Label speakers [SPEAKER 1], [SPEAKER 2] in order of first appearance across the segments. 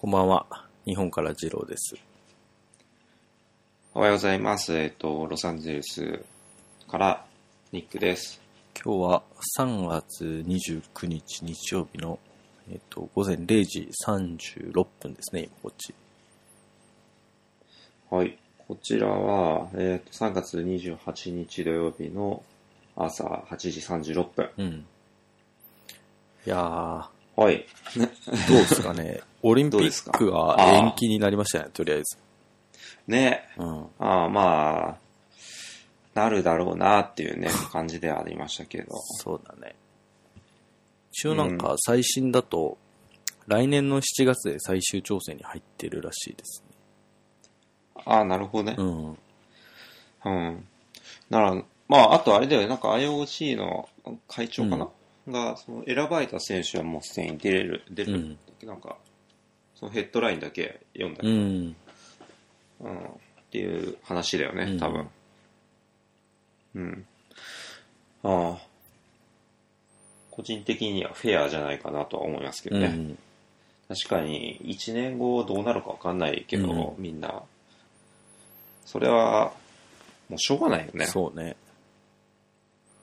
[SPEAKER 1] こんばんは。日本から次郎です。
[SPEAKER 2] おはようございます。えっ、と、ロサンゼルスからニックです。
[SPEAKER 1] 今日は3月29日日曜日の、えっと、午前0時36分ですね、今こっち。
[SPEAKER 2] はい。こちらは、えっ、と、3月28日土曜日の朝8時36分。
[SPEAKER 1] うん。いやー、
[SPEAKER 2] はい。
[SPEAKER 1] どうですかね？オリンピックは延期になりましたね、とりあえず。
[SPEAKER 2] ね。
[SPEAKER 1] うん。
[SPEAKER 2] ああ、まあ、なるだろうなっていうね、感じではありましたけど。
[SPEAKER 1] そうだね。一応なんか最新だと、来年の7月で最終調整に入ってるらしいです
[SPEAKER 2] ああ、なるほどね
[SPEAKER 1] ね。。うん。
[SPEAKER 2] うん。なら、まあ、あとあれだよね、なんか IOC の会長かな、が、その選ばれた選手はもうすでに出れる、出るんだっけ、なんか、そのヘッドラインだけ読んだけど、
[SPEAKER 1] うん。
[SPEAKER 2] うん、っていう話だよね、
[SPEAKER 1] うん
[SPEAKER 2] 多分。うん。ああ。個人的にはフェアじゃないかなとは思いますけどね。
[SPEAKER 1] うん。
[SPEAKER 2] 確かに、1年後どうなるかわかんないけど、
[SPEAKER 1] う
[SPEAKER 2] みんな。それは、もうしょうがないよね。
[SPEAKER 1] そうね。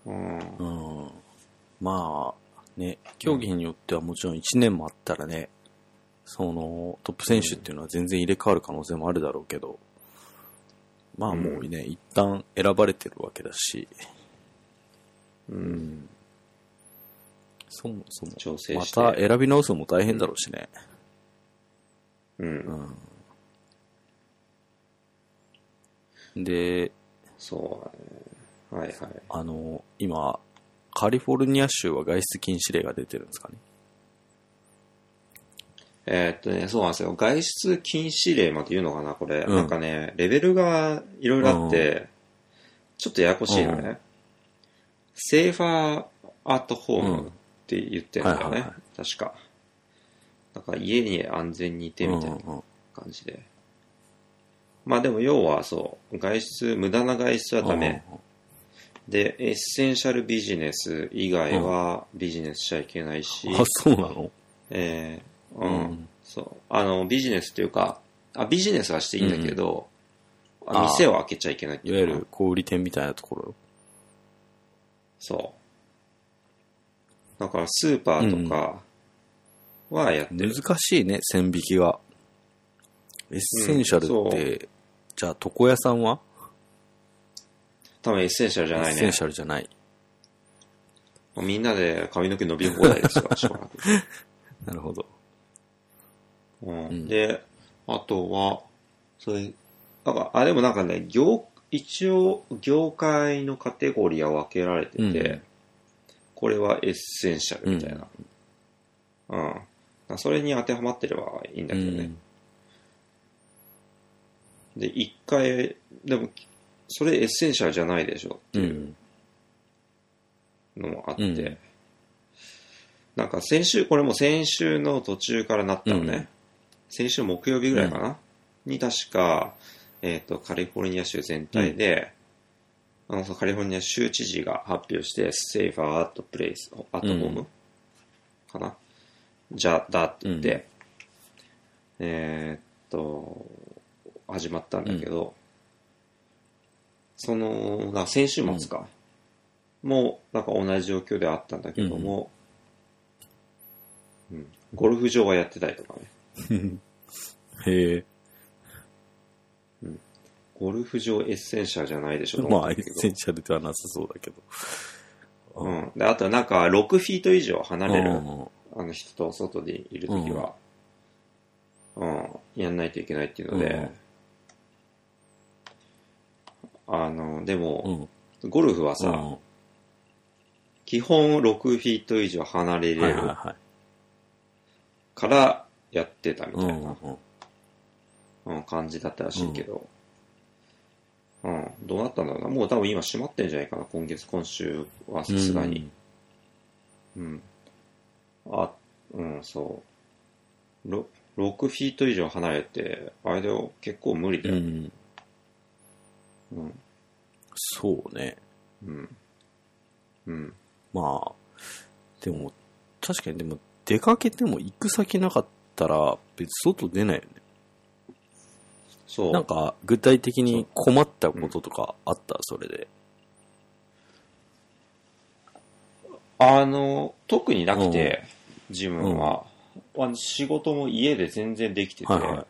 [SPEAKER 2] うん。
[SPEAKER 1] うん。まあ、ね、競技によってはもちろん1年もあったらね、その、トップ選手っていうのは全然入れ替わる可能性もあるだろうけど、まあもうね、一旦選ばれてるわけだし、
[SPEAKER 2] うん。
[SPEAKER 1] そもそも、また選び直すのも大変だろうしね。
[SPEAKER 2] うん。
[SPEAKER 1] で、
[SPEAKER 2] そうだね。はいはい。
[SPEAKER 1] あの、今、カリフォルニア州は外出禁止令が出てるんですかね。
[SPEAKER 2] えーっとね、そうなんですよ。外出禁止令まで言うのかな、これ。
[SPEAKER 1] うん
[SPEAKER 2] なんかね、レベルがいろいろあって、ちょっとややこしいのね。
[SPEAKER 1] うん
[SPEAKER 2] Safer at Home って言ってるんだよね。
[SPEAKER 1] はいはいは
[SPEAKER 2] 確か。だから家に安全にいてみたいな
[SPEAKER 1] うんうん
[SPEAKER 2] 感じで。まあでも要はそう、外出、無駄な外出はダメ。で、エッセンシャルビジネス以外はビジネスしちゃいけないし、
[SPEAKER 1] あ、そうなの？
[SPEAKER 2] えーうん、
[SPEAKER 1] うん
[SPEAKER 2] そう。あの、ビジネスというか、あ、ビジネスはしていいんだけど、あ
[SPEAKER 1] あー
[SPEAKER 2] 店を開けちゃいけないって
[SPEAKER 1] いわゆる小売店みたいなところ？
[SPEAKER 2] そう。だからスーパーとかはやってる。
[SPEAKER 1] 難しいね、線引きが。 essential
[SPEAKER 2] うん
[SPEAKER 1] って、じゃあ床屋さんは？
[SPEAKER 2] 多分 essential じゃないね。
[SPEAKER 1] essential じゃない。
[SPEAKER 2] もうみんなで髪の毛伸び放題ですよ、しょうがなく。
[SPEAKER 1] なるほど。
[SPEAKER 2] うん
[SPEAKER 1] ん
[SPEAKER 2] で、あとは、それ、なんか、あ、でもなんかね、業、一応、業界のカテゴリーは分けられてて、
[SPEAKER 1] うん
[SPEAKER 2] これは essential みたいな。うん。それに当てはまってればいいんだ
[SPEAKER 1] う
[SPEAKER 2] けどね。
[SPEAKER 1] ん。
[SPEAKER 2] で、一回、でも、それ essential じゃないでしょっていう。うん。のもあって、
[SPEAKER 1] うん
[SPEAKER 2] なんか先週、これも先週の途中からなったのね。
[SPEAKER 1] うん。
[SPEAKER 2] 先週木曜日ぐらいかな、に確か、えっ、と、カリフォルニア州全体で、あの、カリフォルニア州知事が発表して、 safer at place、at home、かな？じゃ、だって言って、えっと、始まったんだけど、その、な先週末か、もう、なんか同じ状況ではあったんだけども、うん。ゴルフ場はやってたりとかね。
[SPEAKER 1] へえ。
[SPEAKER 2] ゴルフ場 essential じゃないでしょ。と
[SPEAKER 1] まあ、 essential ではなさそうだけど。
[SPEAKER 2] うん。で、あとなんか、6フィート以上離れる、
[SPEAKER 1] うん
[SPEAKER 2] あの人と外でいるときは、うん、やんないといけないっていうので、あの、でも、う
[SPEAKER 1] ん。
[SPEAKER 2] ゴルフはさ、
[SPEAKER 1] うん
[SPEAKER 2] 基本6フィート以上離れ
[SPEAKER 1] はい
[SPEAKER 2] れる。からやってたみたいな、
[SPEAKER 1] うん
[SPEAKER 2] 感じだったらしいけど、うん、どうなったんだろうな。もう多分今閉まってんじゃないかな、今月、今週はさすがに。うん。あ、うん、そう。ろ6フィート以上離れて、あれで結構無理だよ。
[SPEAKER 1] うん。うん。
[SPEAKER 2] うん。
[SPEAKER 1] そうね。
[SPEAKER 2] うん。うん。
[SPEAKER 1] まあ、でも、確かにでも、出かけても行く先なかっったら、別に外出ないよね。
[SPEAKER 2] そう。
[SPEAKER 1] なんか、具体的に困ったこととかあった、それで。
[SPEAKER 2] あの、特になくて、自分は。あの仕事も家で全然できてて、
[SPEAKER 1] はいはい。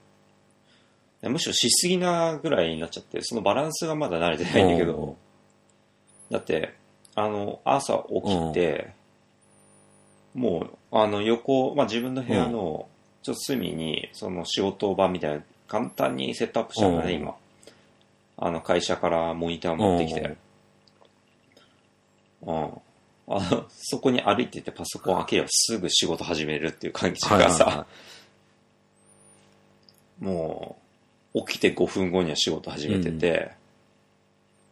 [SPEAKER 2] むしろしすぎなぐらいになっちゃって、そのバランスがまだ慣れてないんだけど、だって、あの、朝起きて、もう、あの、横、まあ、自分の部屋の、ちょっと隅に、その仕事場みたいな、簡単にセットアップしたんだね、
[SPEAKER 1] うん。
[SPEAKER 2] 今。あの、会社からモニター持ってきて。うん。あの、そこに歩いててパソコン開ければすぐ仕事始めるっていう感じがさ、もう、起きて5分後には仕事始めてて、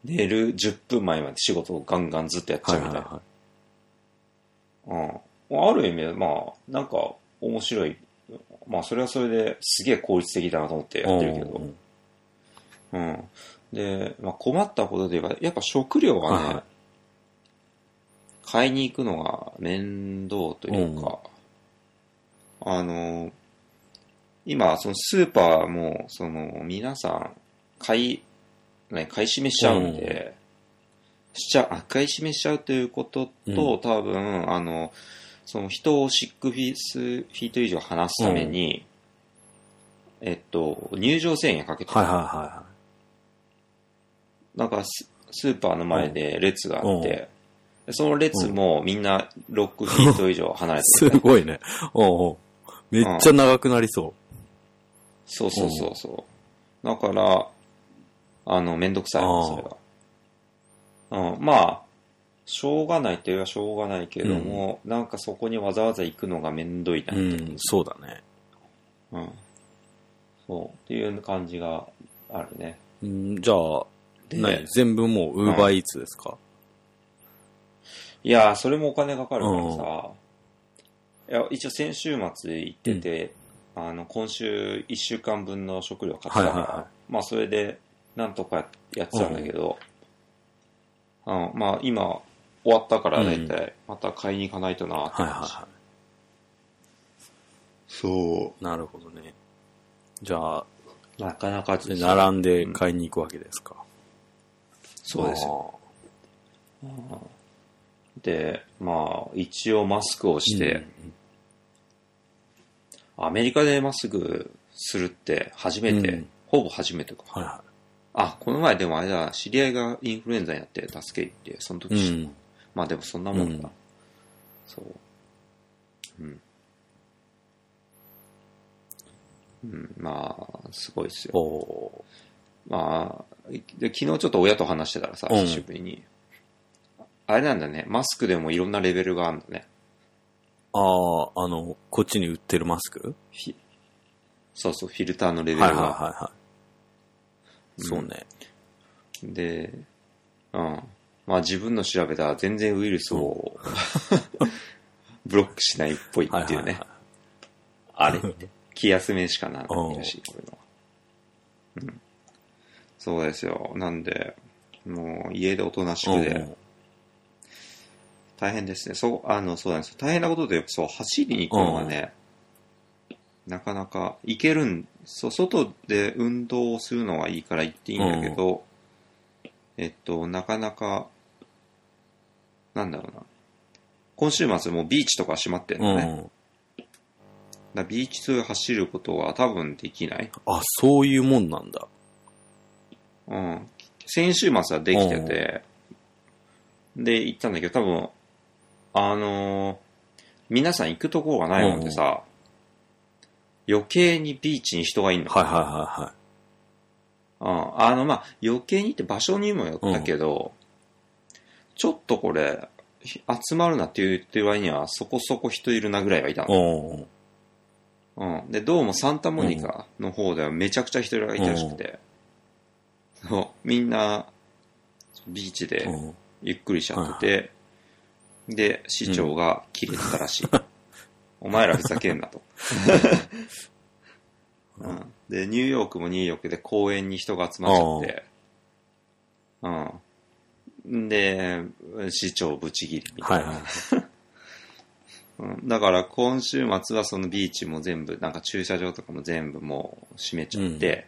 [SPEAKER 2] 寝る10分前まで仕事をガンガンずっとやっちゃうみたいな。
[SPEAKER 1] は
[SPEAKER 2] うん。ある意味、まあ、なんか、面白い。まあ、それはそれですげえ効率的だなと思ってやってるけど。うん。で、まあ、困ったことで言えば、やっぱ食料がね、
[SPEAKER 1] はいはい
[SPEAKER 2] 買いに行くのが面倒というか、あの、今、そのスーパーも、その、皆さん、買い、ね、買い占めしちゃうんで、しちゃ買い占めしちゃうということと、
[SPEAKER 1] う
[SPEAKER 2] 多分、あの、その人をシックフィスフィート以上離すために、えっと、入場制限かけてる。
[SPEAKER 1] はいはいは
[SPEAKER 2] なんかススーパーの前で列があ
[SPEAKER 1] うん。
[SPEAKER 2] って、でその列もみんな6フィート以上離れ
[SPEAKER 1] い。
[SPEAKER 2] てる。
[SPEAKER 1] すごいね。おうおう。めっちゃ長くなりそ
[SPEAKER 2] そうそうそうそう。だから、あの、めんどくさい、それが。うん、まあ、しょうがないといえばしょうがないけども、なんかそこにわざわざ行くのがめんどいな
[SPEAKER 1] う。うん、そうだね。
[SPEAKER 2] うん。そう。っていう感じがあるね。
[SPEAKER 1] うんじゃあ、
[SPEAKER 2] で
[SPEAKER 1] 何？全部もう、ウーバーイーツですか？
[SPEAKER 2] いやー、それもお金かかるからさ、いや、一応先週末行ってて、あの、今週1週間分の食料買ってたから、
[SPEAKER 1] はいはいは
[SPEAKER 2] まあそれで、なんとかやってたんだけど、うん、まあ今、終わったからだいたい、また買いに行かないとなって
[SPEAKER 1] はいはい
[SPEAKER 2] 感じ。
[SPEAKER 1] は
[SPEAKER 2] そ
[SPEAKER 1] い。なるほどね。じゃあ、
[SPEAKER 2] う。なかなか
[SPEAKER 1] で並んで買いに行くわけですか。
[SPEAKER 2] そうですよ。で、まあ、一応マスクをし
[SPEAKER 1] うん
[SPEAKER 2] て、アメリカでマスクするって初めて、
[SPEAKER 1] うん
[SPEAKER 2] ほぼ初めてか。
[SPEAKER 1] はいは
[SPEAKER 2] あ、この前でもあれだ、知り合いがインフルエンザになって助け行って、その時、
[SPEAKER 1] い。うん。
[SPEAKER 2] まあでもそんなもんだ。
[SPEAKER 1] うん
[SPEAKER 2] そう。うん。うん、まあ、すごいですよ。
[SPEAKER 1] お
[SPEAKER 2] まあ、で昨日ちょっと親と話してたらさ、
[SPEAKER 1] うん
[SPEAKER 2] 久しぶりに。あれなんだね、マスクでもいろんなレベルがあるんだね。
[SPEAKER 1] ああ、あの、こっちに売ってるマスク？
[SPEAKER 2] そうそう、フィルターのレベル
[SPEAKER 1] はいはい
[SPEAKER 2] が。
[SPEAKER 1] はいはい。そうね。
[SPEAKER 2] で、うん。まあ自分の調べたら全然ウイルスを、ブロックしないっぽいっていうね。あれ気休めしかならないらしい、これは。うん。そうですよ。なんで、もう家でおとなしくで、大変ですね。そう、あの、そうなんですよ。大変なことで、そう、走りに行くのがね、なかなか行けるん、そう、外で運動をするのはいいから行っていいんだけど、えっと、なかなか、なんだろうな。今週末もうビーチとか閉まってん
[SPEAKER 1] うん。
[SPEAKER 2] のね。
[SPEAKER 1] うん。
[SPEAKER 2] だビーチ通走ることは多分できない。
[SPEAKER 1] あ、そういうもんなんだ。
[SPEAKER 2] うん。先週末はできてて、で、行ったんだけど、多分、あのー皆さん行くところがないもんでさ、余計にビーチに人がいんの。
[SPEAKER 1] はいはいは
[SPEAKER 2] うん。あの、まあ、余計にって場所にもよったけど、ちょっとこれ、ひ集まるなって言ってる割にはそこそこ人いるなぐらいはいた
[SPEAKER 1] いはい。
[SPEAKER 2] の。うん。で、どうもサンタモニカの方ではめちゃくちゃ人がいたらしくて、そうみんな、ビーチで
[SPEAKER 1] うん
[SPEAKER 2] ゆっくりしちゃってて、で、市長が切れてたらしい。お前らふざけんなと。うん、で、ニューヨークもニューヨークで公園に人が集まっちゃって、うん。で、市長ブチギリみたいな。
[SPEAKER 1] はいはい。
[SPEAKER 2] うん、だから今週末はそのビーチも全部、なんか駐車場とかも全部もう閉めちゃって、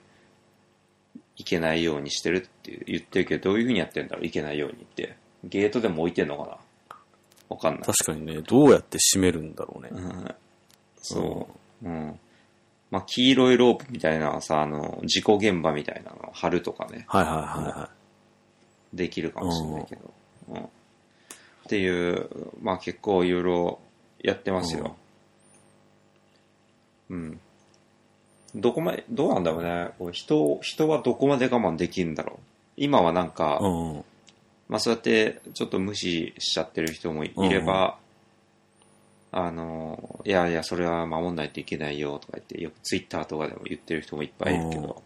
[SPEAKER 2] 行けないようにしてるって言ってるけど、どういう風にやってんだろう行けないようにって。ゲートでも置いてんのかなわかんない。
[SPEAKER 1] 確かにね、どうやって閉めるんだろうね。
[SPEAKER 2] うんそう。うん。まあ、黄色いロープみたいなさ、あの、事故現場みたいなのを貼るとかね、
[SPEAKER 1] はいはいはいはい。
[SPEAKER 2] できるかもしれないけど。うん。っていう、まあ結構いろいろやってますよ。うん。どこまで、どうなんだろうね。人、人はどこまで我慢できるんだろう。今はなんか、
[SPEAKER 1] うん。
[SPEAKER 2] まあそうやってちょっと無視しちゃってる人もいれば、あの、いやいや、それは守んないといけないよとか言って、よくツイッターとかでも言ってる人もいっぱいいるけど、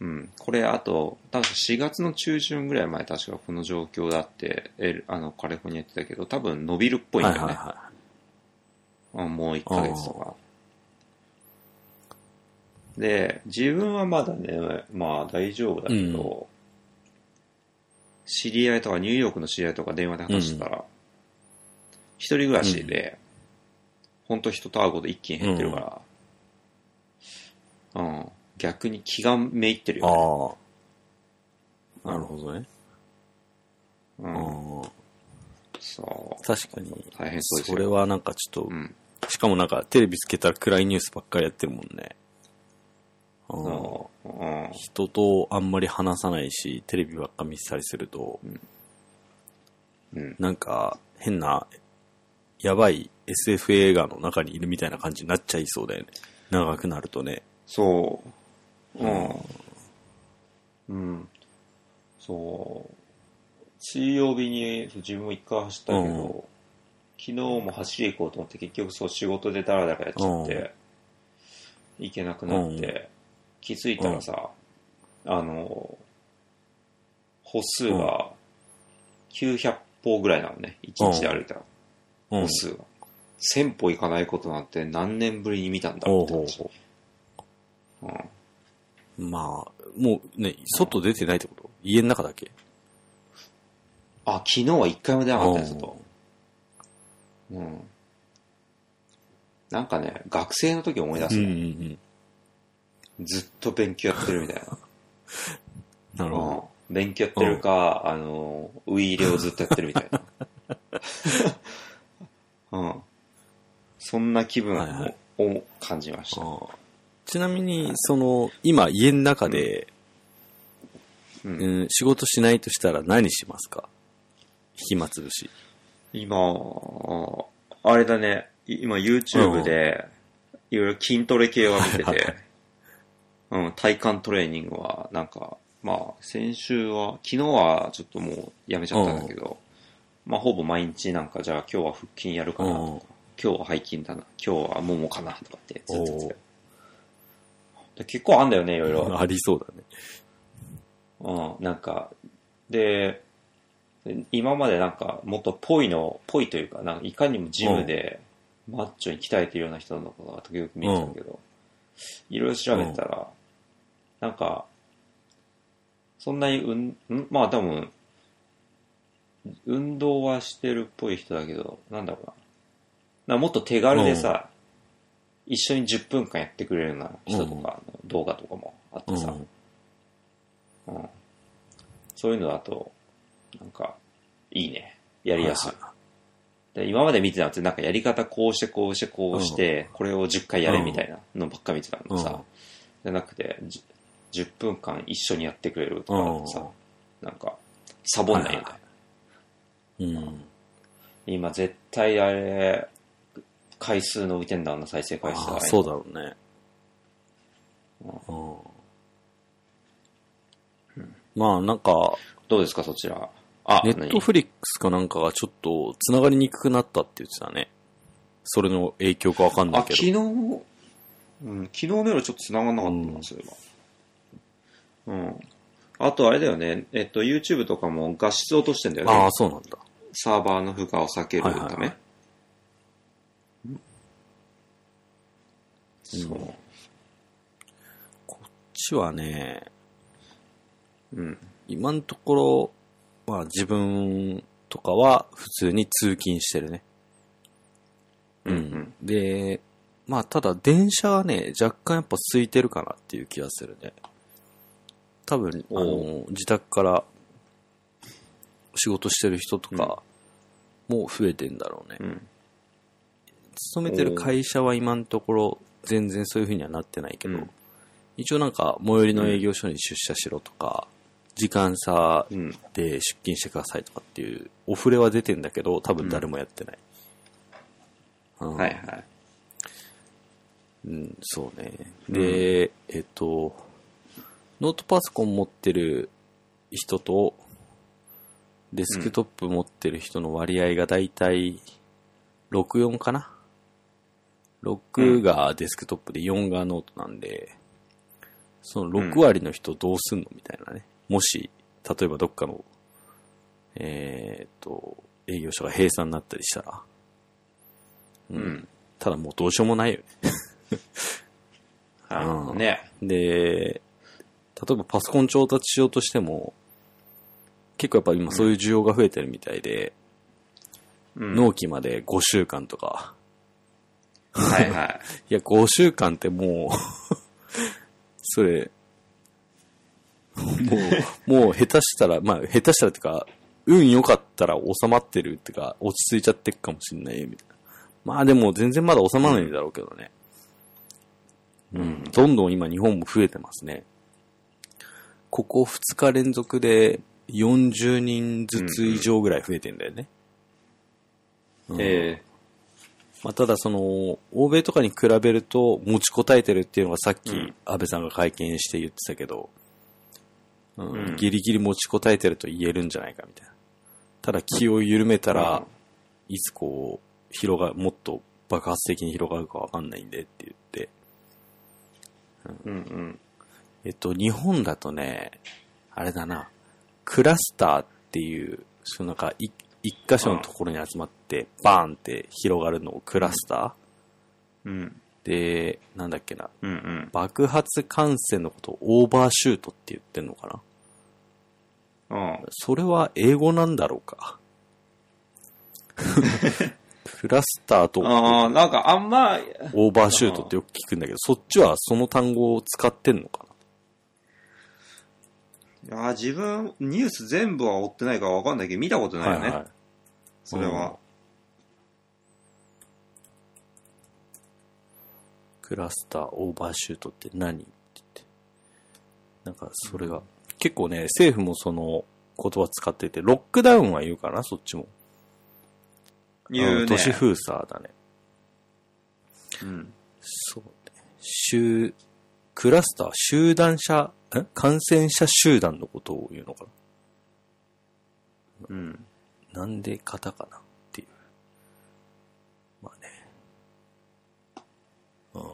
[SPEAKER 2] うん。これ、あと、確か4月の中旬ぐらい前、確かこの状況だって、エルあの、カリフォルニア言ってたけど、多分伸びるっぽいんだよね。
[SPEAKER 1] はいはいは
[SPEAKER 2] うんもう1ヶ月とか。で、自分はまだね、まあ大丈夫だけど、知り合いとか、ニューヨークの知り合いとか電話で話してたら、一人暮らしで、本当人と会うこと一気に減ってるから、うん、逆に気がめいってる
[SPEAKER 1] い。
[SPEAKER 2] よね。
[SPEAKER 1] ああ。なるほどね。
[SPEAKER 2] うん、
[SPEAKER 1] うん
[SPEAKER 2] そう。
[SPEAKER 1] 確かに。
[SPEAKER 2] 大変そうですよ。
[SPEAKER 1] それはなんかちょっと
[SPEAKER 2] う、ん。
[SPEAKER 1] しかもなんかテレビつけたら暗いニュースばっかりやってるもんね。うん
[SPEAKER 2] そう。うん。
[SPEAKER 1] 人とあんまり話さないし、テレビばっか見せたりすると、
[SPEAKER 2] うん。
[SPEAKER 1] なんか変な、やばい SF 映画の中にいるみたいな感じになっちゃいそうだよね。長くなるとね。
[SPEAKER 2] そう。うん。うん。そう。水曜日に自分も一回走ったけど、
[SPEAKER 1] うん
[SPEAKER 2] 昨日も走り行こうと思って結局そう仕事でダラダラやっちゃって、行けなくなって、気づいたらさ、あの、歩数が900歩ぐらいなのね。1日で歩いたら。
[SPEAKER 1] うん
[SPEAKER 2] 歩。数が。1000歩行かないことなんて何年ぶりに見たんだろうって話。
[SPEAKER 1] ほ
[SPEAKER 2] うん
[SPEAKER 1] まあ、もうね、外出てないってこと？家の中だけ？
[SPEAKER 2] あ、昨日は一回も出なかったですと。うん。なんかね、学生の時思い出す
[SPEAKER 1] うんう
[SPEAKER 2] の、
[SPEAKER 1] んうん。
[SPEAKER 2] ずっと勉強やってるみたいな。
[SPEAKER 1] なるほ
[SPEAKER 2] うん。勉強やってるか、あの、ウイイレをずっとやってるみたいな。うん。そんな気分
[SPEAKER 1] はいはい
[SPEAKER 2] を感じました。
[SPEAKER 1] ちなみに、その、今家の中で、
[SPEAKER 2] うん
[SPEAKER 1] うん仕事しないとしたら何しますか？暇つぶし。
[SPEAKER 2] 今、あれだね、い今 YouTube で、いろいろ筋トレ系は見てて、うん、体幹トレーニングは、なんか、まあ、先週は、昨日はちょっともうやめちゃったんだけど、まあ、ほぼ毎日なんか、じゃあ今日は腹筋やるかなとか、今日は背筋だな、今日はももかなとかってずっと言って結構あんだよね、いろいろ。
[SPEAKER 1] ありそうだね。
[SPEAKER 2] うん、なんか、で、今までなんか、もっとぽいの、ぽいというか、なんかいかにもジムで、マッチョに鍛えてるような人のことが時々見てたけど、いろいろ調べてたら、なんか、そんなにうん、ん？まあ多分、運動はしてるっぽい人だけど、なんだろうな。なもっと手軽でさ、一緒に10分間やってくれるような人とかの動画とかもあってさ、
[SPEAKER 1] うん。
[SPEAKER 2] うん。そういうのだと、なんか、いいね。やりやすい。
[SPEAKER 1] は
[SPEAKER 2] で今まで見てたのって、なんかやり方こうしてこうしてこうして、これを10回やれみたいなのばっか見てたのさ、
[SPEAKER 1] うん。
[SPEAKER 2] じゃなくて、じ10分間一緒にやってくれるとかさ、なんか、サボんないよね。
[SPEAKER 1] いはいうん。
[SPEAKER 2] 今絶対あれ、回数伸びてんだ、な再生回数が
[SPEAKER 1] ああ、そうだろうね。うんまあなんか、
[SPEAKER 2] どうですか、そちら。あ、
[SPEAKER 1] ネットフリックスかなんかがちょっと繋がりにくくなったって言ってたね。それの影響かわかんな
[SPEAKER 2] あ、
[SPEAKER 1] いけど。
[SPEAKER 2] 昨日、うん、昨日の夜ちょっと繋がんなかったな、
[SPEAKER 1] うん
[SPEAKER 2] そういえば。うん。あとあれだよね、えっと、YouTube とかも画質を落としてんだよね。
[SPEAKER 1] ああ、そうなんだ。
[SPEAKER 2] サーバーの負荷を避けるため。
[SPEAKER 1] はいはいはい
[SPEAKER 2] そう。
[SPEAKER 1] こっちはね、
[SPEAKER 2] うん。
[SPEAKER 1] 今のところ、まあ自分とかは普通に通勤してるね。
[SPEAKER 2] うんうん。
[SPEAKER 1] で、まあ、ただ電車はね、若干やっぱ空いてるかなっていう気がするね。多分、あ
[SPEAKER 2] お
[SPEAKER 1] の、自宅から仕事してる人とかも増えてんだろうね。
[SPEAKER 2] うん。
[SPEAKER 1] 勤めてる会社は今のところ全然そういう風にはなってないけど、
[SPEAKER 2] うん
[SPEAKER 1] 一応なんか最寄りの営業所に出社しろとか、時間差
[SPEAKER 2] うん。
[SPEAKER 1] で出勤してくださいとかっていうオフレは出てんだけど、多分誰もやってない。うん
[SPEAKER 2] はいはい。
[SPEAKER 1] うん、そうね。で、えっと、ノートパソコン持ってる人と、デスクトップ持ってる人の割合がだいたい64かな ?6 がデスクトップで4がノートなんで、その6割の人どうすんのみたいなね。もし、例えばどっかの、えーっと、営業所が閉鎖になったりしたら、
[SPEAKER 2] うん。
[SPEAKER 1] ただもうどうしようもないよね。
[SPEAKER 2] なるほど
[SPEAKER 1] うん
[SPEAKER 2] ね。
[SPEAKER 1] で、例えばパソコン調達しようとしても、結構やっぱ今そういう需要が増えてるみたいで、
[SPEAKER 2] うん。
[SPEAKER 1] 納期まで5週間とか、
[SPEAKER 2] はいはい。
[SPEAKER 1] いや5週間ってもう、それ、もう、もう下手したら、まあ下手したらってか、運良かったら収まってるってか、落ち着いちゃってるかもしんないよみたいな。まあでも全然まだ収まらないだろうけどね。うん。どんどん今日本も増えてますね。ここ2日連続で40人ずつ以上ぐらい増えてんだよね。うん
[SPEAKER 2] え
[SPEAKER 1] まあ、ただその、欧米とかに比べると持ちこたえてるっていうのがさっき
[SPEAKER 2] うん。
[SPEAKER 1] 安倍さんが会見して言ってたけど、うん。
[SPEAKER 2] うん。
[SPEAKER 1] ギリギリ持ちこたえてると言えるんじゃないかみたいな。ただ気を緩めたら、いつこう、広が、もっと爆発的に広がるかわかんないんでって言って、
[SPEAKER 2] うんうん。
[SPEAKER 1] えっと、日本だとね、あれだな、クラスターっていう、そのなんか、い一箇所のところに集まって、バーンって広がるのをクラスター、
[SPEAKER 2] うん。
[SPEAKER 1] で、なんだっけな、
[SPEAKER 2] うんうん。
[SPEAKER 1] 爆発感染のことをオーバーシュートって言ってんのかな
[SPEAKER 2] うん。
[SPEAKER 1] それは英語なんだろうか クラスターと
[SPEAKER 2] ああ、なんかあんま、
[SPEAKER 1] オーバーシュートってよく聞くんだけど、そっちはその単語を使ってんのか
[SPEAKER 2] いや自分、ニュース全部は追ってないからわかんないけど、見たこと
[SPEAKER 1] な
[SPEAKER 2] ないよね。
[SPEAKER 1] はいはい。
[SPEAKER 2] それは。
[SPEAKER 1] クラスター、オーバーシュートって何って言って。なんか、それが、結構ね、政府もその言葉使ってて、ロックダウンは言うかな、そっちも。
[SPEAKER 2] 言うね。
[SPEAKER 1] ん都市封鎖だね。
[SPEAKER 2] うん。
[SPEAKER 1] そうね。集、クラスター、集団者、ん感染者集団のことを言うのか
[SPEAKER 2] うん。
[SPEAKER 1] ななんでカタカナっていう。まあね。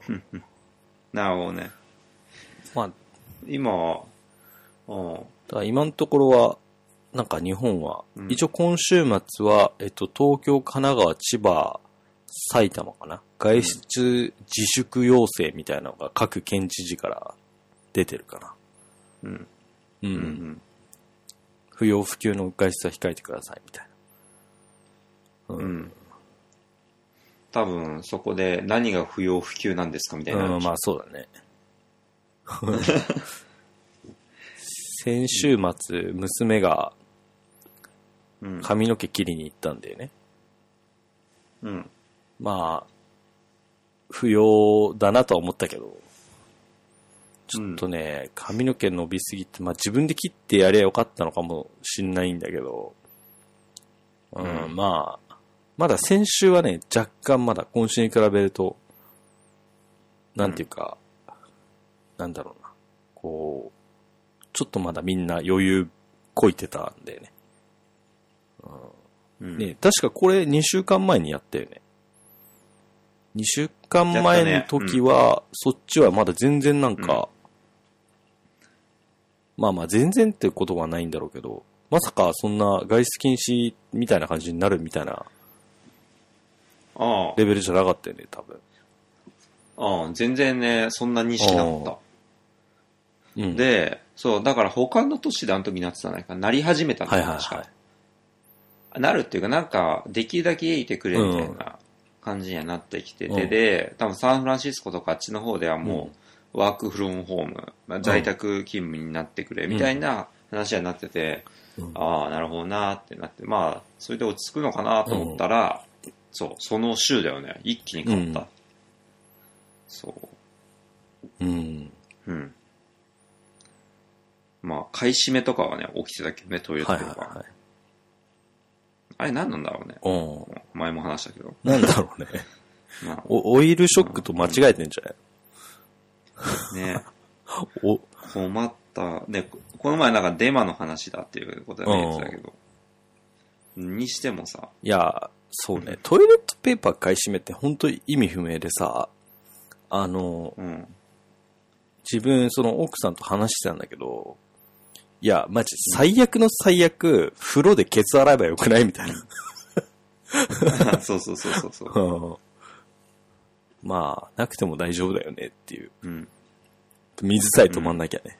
[SPEAKER 1] うん、
[SPEAKER 2] なるほどね。
[SPEAKER 1] まあ、
[SPEAKER 2] 今、うん。
[SPEAKER 1] だ今のところは、なんか日本は、
[SPEAKER 2] うん
[SPEAKER 1] 一応今週末は、えっと、東京、神奈川、千葉、埼玉かな？外出自粛要請みたいなのが各県知事から出てるかな。
[SPEAKER 2] うん。
[SPEAKER 1] うん。
[SPEAKER 2] うん。
[SPEAKER 1] 不要不急の外出は控えてくださいみたいな。
[SPEAKER 2] うん。多分、そこで何が不要不急なんですかみたいな。
[SPEAKER 1] うん、まあそうだね。先週末、娘が
[SPEAKER 2] うん。
[SPEAKER 1] 髪の毛切りに行ったんだよね。
[SPEAKER 2] うん。
[SPEAKER 1] まあ、不要だなとは思ったけど、ちょっとね、髪の毛伸びすぎて、まあ自分で切ってやればよかったのかもしんないんだけど、うん、
[SPEAKER 2] うん。
[SPEAKER 1] まあ、まだ先週はね、若干まだ今週に比べると、なんていうか、なんだろうな、こう、ちょっとまだみんな余裕こいてたんでね。
[SPEAKER 2] うん。
[SPEAKER 1] ね確かこれ2週間前にやったよね。2週間前の時は、そっちはまだ全然なんか、まあまあ全然ってことはないんだろうけど、まさかそんな外出禁止みたいな感じになるみたいな
[SPEAKER 2] ああ。
[SPEAKER 1] レベルじゃなかったよね、多分。
[SPEAKER 2] ああ、全然ね、そんなにしなかっ
[SPEAKER 1] うん。
[SPEAKER 2] た。、で、そう、だから他の都市であの時なってたんないか、なり始めたんだよ、
[SPEAKER 1] はいはいはい。
[SPEAKER 2] なるっていうか、なんか、できるだけ家いてくれみたいな感じにはなってきてて、
[SPEAKER 1] うん
[SPEAKER 2] で、多分サンフランシスコとかあっちの方ではもう、ワークフロムホーム、まあ在宅勤務になってくれ、みたいな話になってて、
[SPEAKER 1] うん
[SPEAKER 2] ああ、なるほどなってなって、まあ、それで落ち着くのかなと思ったら、そう、その週だよね。一気に変わった。
[SPEAKER 1] うん
[SPEAKER 2] そう。
[SPEAKER 1] うん。
[SPEAKER 2] うん。まあ、買い占めとかはね、起きてたけどね、トイレット
[SPEAKER 1] はい
[SPEAKER 2] ペーパー。
[SPEAKER 1] はいはい。
[SPEAKER 2] あれ何なんだろうね。
[SPEAKER 1] うん。
[SPEAKER 2] 前も話したけど。
[SPEAKER 1] なんだろうね。
[SPEAKER 2] まあ、
[SPEAKER 1] おオイルショックと間違えてんじゃない
[SPEAKER 2] ね、
[SPEAKER 1] お、
[SPEAKER 2] 困った。ね、この前なんかデマの話だっていうことでね、言ってたけど。にしてもさ、
[SPEAKER 1] いや、そうね。トイレットペーパー買い占めって本当意味不明でさ、あの、
[SPEAKER 2] うん。
[SPEAKER 1] 自分、その奥さんと話してたんだけど、いや、マジ、最悪の最悪、風呂でケツ洗えばよくないみたいな。
[SPEAKER 2] そうそうそうそうそう。
[SPEAKER 1] うんまあ、なくても大丈夫だよねっていう。
[SPEAKER 2] うん。
[SPEAKER 1] 水さえ止まんなきゃね。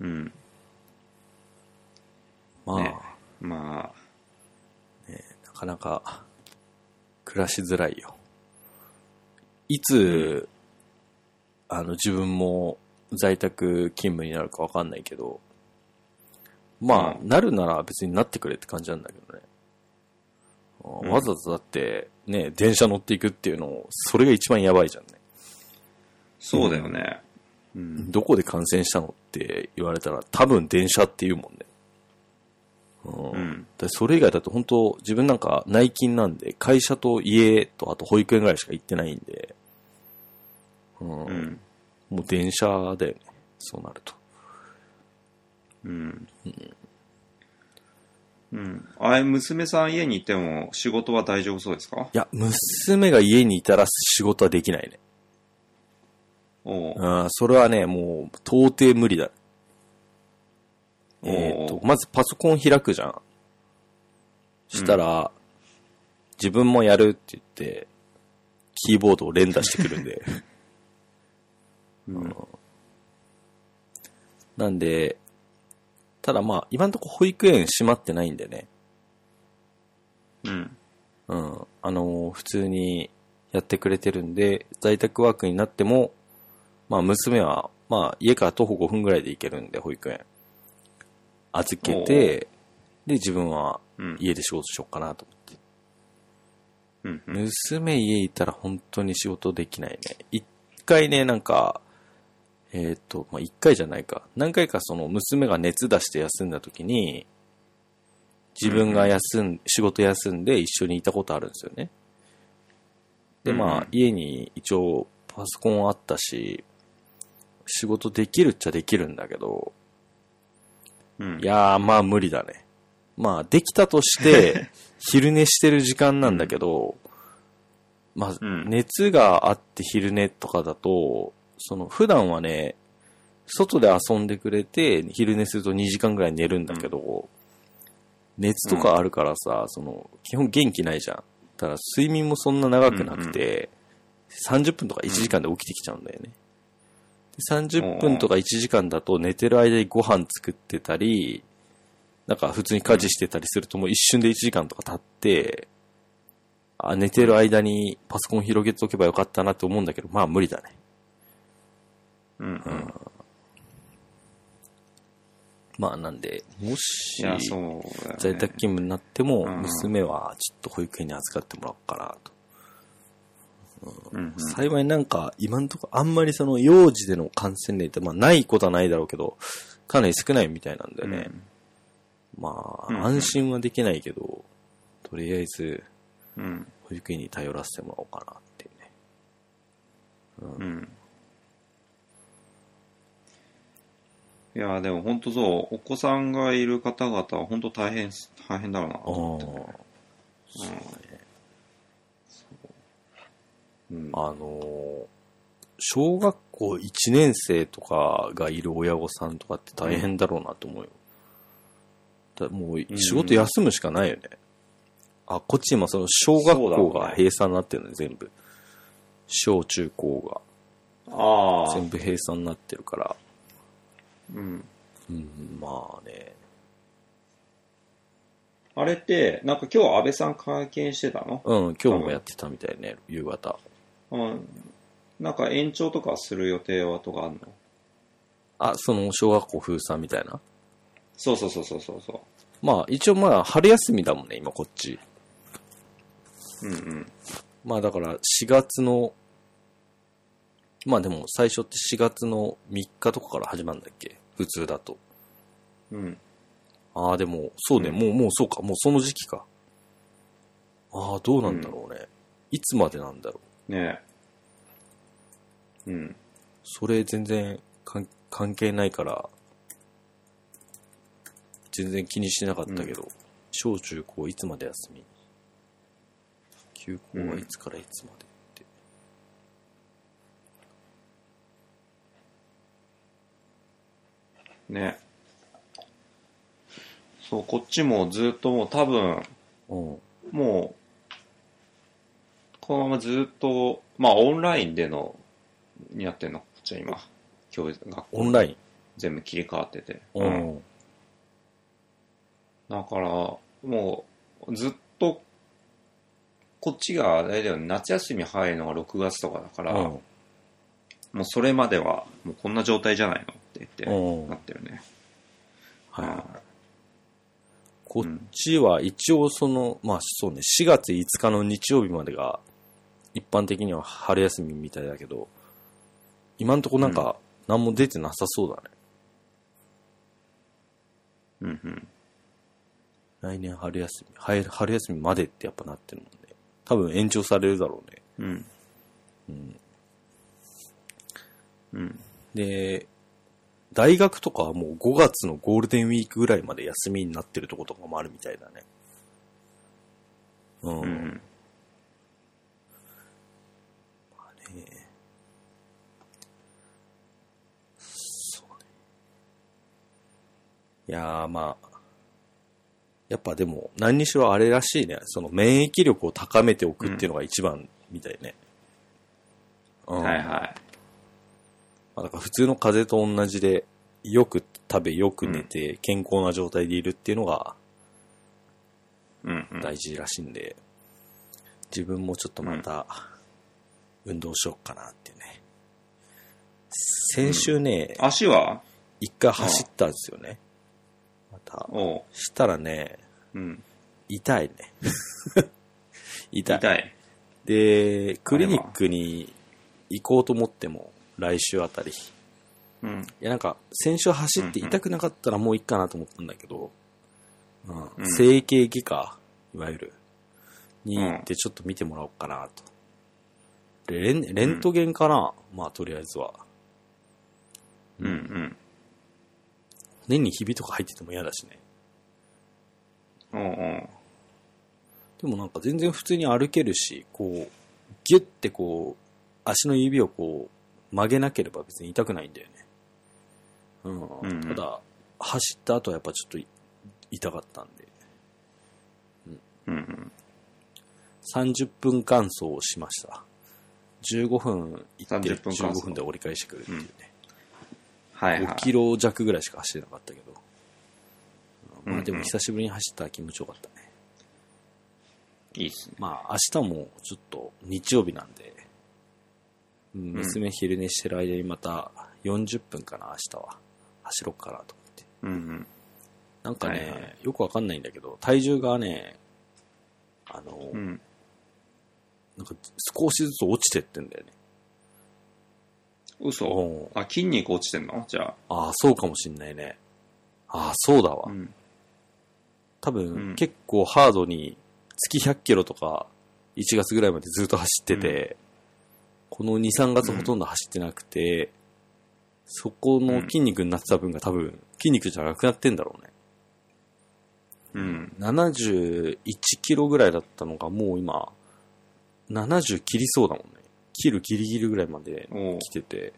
[SPEAKER 2] うん。
[SPEAKER 1] まあ、
[SPEAKER 2] ねま
[SPEAKER 1] なかなか、暮らしづらいよ。いつ、あの、自分も在宅勤務になるかわかんないけど、まあ、
[SPEAKER 2] うん
[SPEAKER 1] なるなら別になってくれって感じなんだけどね。
[SPEAKER 2] うん
[SPEAKER 1] わざわざだって、ね、電車乗っていくっていうの、それが一番やばいじゃんね。
[SPEAKER 2] あ、そうだよね。うん。
[SPEAKER 1] どこで感染したのって言われたら、多分電車って言うもんね。うん
[SPEAKER 2] うん。
[SPEAKER 1] でそれ以外だと本当自分なんか内勤なんで、会社と家とあと保育園ぐらいしか行ってないんで、うん
[SPEAKER 2] うん。
[SPEAKER 1] もう電車だよね。そうなると。
[SPEAKER 2] うん。うん。あれ、娘さん家にいても仕事は大丈夫そうですか？
[SPEAKER 1] いや、娘が家にいたら仕事はできないね。
[SPEAKER 2] おう
[SPEAKER 1] うん、それはね、もう到底無理だ。えっ、
[SPEAKER 2] お
[SPEAKER 1] と、まずパソコン開くじゃん。したら、自分もやるって言って、キーボードを連打してくるんで。
[SPEAKER 2] うん。
[SPEAKER 1] なんで、ただまあ、今のところ保育園閉まってないんでね。
[SPEAKER 2] うん。
[SPEAKER 1] うん。あのー普通にやってくれてるんで、在宅ワークになっても、まあ娘は、まあ家から徒歩5分ぐらいで行けるんで、保育園。預けて、で、自分は
[SPEAKER 2] うん。
[SPEAKER 1] 家で仕事しようかなと思って。
[SPEAKER 2] うん。うん。
[SPEAKER 1] 娘家いたら本当に仕事できないね。一回ね、なんか、えっ、と、まあ、一回じゃないか。何回かその娘が熱出して休んだ時に、自分が休ん、仕事休んで一緒にいたことあるんですよね。で、ま
[SPEAKER 2] うん
[SPEAKER 1] あ、家に一応パソコンあったし、仕事できるっちゃできるんだけど、
[SPEAKER 2] うん。
[SPEAKER 1] いやー、まあ無理だね。まあ、できたとして、昼寝してる時間なんだけど、まあ、
[SPEAKER 2] うん
[SPEAKER 1] 熱があって昼寝とかだと、その、普段はね、外で遊んでくれて、昼寝すると2時間ぐらい寝るんだけど、熱とかあるからさ、その、基本元気ないじゃん。ただ睡眠もそんな長くなくて、30分とか1時間で起きてきちゃうんだよね。30分とか1時間だと寝てる間にご飯作ってたり、なんか普通に家事してたりするともう一瞬で1時間とか経って、あ、寝てる間にパソコン広げておけばよかったなって思うんだけど、まあ無理だね。
[SPEAKER 2] うん。うん。
[SPEAKER 1] まあなんで、もし。在宅勤務になっても、
[SPEAKER 2] うん
[SPEAKER 1] 娘はちょっと保育園に預かってもらおうかなと。
[SPEAKER 2] うん。うん。
[SPEAKER 1] 幸いなんか、今のところあんまりその幼児での感染例って、まあないことはないだろうけど、かなり少ないみたいなんだよね。まあ、
[SPEAKER 2] うん
[SPEAKER 1] 安心はできないけど、とりあえず、
[SPEAKER 2] うん。
[SPEAKER 1] 保育園に頼らせてもらおうかなっていうね。
[SPEAKER 2] うん。いや、でも本当そう、お子さんがいる方々は本当大変、大変だろうなと
[SPEAKER 1] あ
[SPEAKER 2] 思
[SPEAKER 1] あ、
[SPEAKER 2] って。うん。
[SPEAKER 1] あのー小学校1年生とかがいる親御さんとかって大変だろうなと思うよ。だもう仕事休むしかないよね。あ、こっち今その小学校が閉鎖になってるのね、全部。小中高
[SPEAKER 2] あ
[SPEAKER 1] が
[SPEAKER 2] あ。
[SPEAKER 1] 全部閉鎖になってるから。
[SPEAKER 2] うん。
[SPEAKER 1] うん、まあね。
[SPEAKER 2] ああれって、なんか今日安倍さん会見してたの？
[SPEAKER 1] うん、今日もやってたみたいね、夕方。
[SPEAKER 2] うん。なんか延長とかする予定はとかあんの？
[SPEAKER 1] あ、その小学校封鎖みたいな？
[SPEAKER 2] そうそうそうそうそうそ
[SPEAKER 1] まあ、一応まあ、春休みだもんね、今こっち。
[SPEAKER 2] う。うんうん。
[SPEAKER 1] まあだから4月の、まあでも最初って4月の3日とかから始まるんだっけ？普通だと。
[SPEAKER 2] うん。
[SPEAKER 1] ああ、でも、そうね、
[SPEAKER 2] うん
[SPEAKER 1] もう、もうそうか、もうその時期か。ああ、どうなんだろうね。いつまでなんだろう。
[SPEAKER 2] ねえ。うん。
[SPEAKER 1] それ全然関係ないから、全然気にしてなかったけど、小中高いつまで休み？休校はいつからいつまでって。
[SPEAKER 2] ねそう、こっちもずっともう多分、
[SPEAKER 1] うん。
[SPEAKER 2] もう、このままずっと、まあオンラインでの、になってんの、こっちは今。教育、学校。
[SPEAKER 1] オンライン？
[SPEAKER 2] 全部切り替わってて。
[SPEAKER 1] う。ん。
[SPEAKER 2] だから、もう、ずっと、こっちが、あれだよね、夏休み入るのが6月とかだから、
[SPEAKER 1] うん。
[SPEAKER 2] もうそれまでは、もうこんな状態じゃないのって言って、
[SPEAKER 1] うん
[SPEAKER 2] なってるね。
[SPEAKER 1] はい。こっちは一応その、まあそうね、4月5日の日曜日までが一般的には春休みみたいだけど、今んとこなんか何も出てなさそうだね。
[SPEAKER 2] うんうん。
[SPEAKER 1] 来年春休み、春春休みまでってやっぱなってるもんね。多分延長されるだろうね。
[SPEAKER 2] うん。
[SPEAKER 1] うん。
[SPEAKER 2] うん。
[SPEAKER 1] で、大学とかはもう5月のゴールデンウィークぐらいまで休みになってるとことかもあるみたいだね。うん。
[SPEAKER 2] うん。
[SPEAKER 1] そうね。いやーまあ、やっぱでも何にしろあれらしいね。その免疫力を高めておくっていうのが一番みたいね。うん
[SPEAKER 2] はいはい。
[SPEAKER 1] まあ、だから普通の風邪と同じで、よく食べ、よく寝て、健康な状態でいるっていうのが
[SPEAKER 2] うんうん。
[SPEAKER 1] 大事らしいんで、自分もちょっとまた、運動しよっかなっていうね。先週ね、
[SPEAKER 2] 足は？
[SPEAKER 1] 一回走ったんですよね。また。したらね、
[SPEAKER 2] うん。
[SPEAKER 1] 痛いね。痛い。
[SPEAKER 2] 痛い。
[SPEAKER 1] で、クリニックに行こうと思っても、来週あたり。
[SPEAKER 2] うん。
[SPEAKER 1] いや、なんか、先週走って痛くなかったらもういいかなと思ったんだけど、うん
[SPEAKER 2] うん
[SPEAKER 1] 整形外科、いわゆる、に行ってちょっと見てもらおうかなと。でレンレントゲンかな、まあ、とりあえずは。
[SPEAKER 2] うんうん。
[SPEAKER 1] 年にひびとか入ってても嫌だしね。
[SPEAKER 2] おうおう。
[SPEAKER 1] でもなんか全然普通に歩けるし、こう、ギュッてこう、足の指をこう、曲げなければ別に痛くないんだよね。うん。
[SPEAKER 2] うんうん
[SPEAKER 1] ただ、走った後はやっぱちょっとい痛かったんで。
[SPEAKER 2] うんうん。
[SPEAKER 1] 30分間走をしました。15分行って
[SPEAKER 2] 30分間走
[SPEAKER 1] 15分で折り返してくるっていうね。
[SPEAKER 2] はいはい。
[SPEAKER 1] 5キロ弱ぐらいしか走れなかったけど。
[SPEAKER 2] うんうん
[SPEAKER 1] まあでも久しぶりに走ったら気持ちよかったね。
[SPEAKER 2] いいっすね。
[SPEAKER 1] まあ明日もちょっと日曜日なんで、うん娘昼寝してる間にまた40分かな明日は走ろうかなと思って。
[SPEAKER 2] うんうん。
[SPEAKER 1] なんかね、
[SPEAKER 2] はいはい
[SPEAKER 1] よくわかんないんだけど、体重がね、あの、
[SPEAKER 2] うん。
[SPEAKER 1] なんか少しずつ落ちてってんだよね。
[SPEAKER 2] 嘘？あ、筋肉落ちてんの？じゃあ。
[SPEAKER 1] ああ、そうかもしんないね。ああ、そうだわ。
[SPEAKER 2] うん。
[SPEAKER 1] 多分、
[SPEAKER 2] うん
[SPEAKER 1] 結構ハードに月100キロとか1月ぐらいまでずっと走ってて、この2、3月ほとんど走ってなくて、そこの筋肉になってた分が多分筋肉じゃなくなってんだろうね。
[SPEAKER 2] うん。
[SPEAKER 1] 71キロぐらいだったのがもう今、70切りそうだもんね。切るギリギリぐらいまで来てて、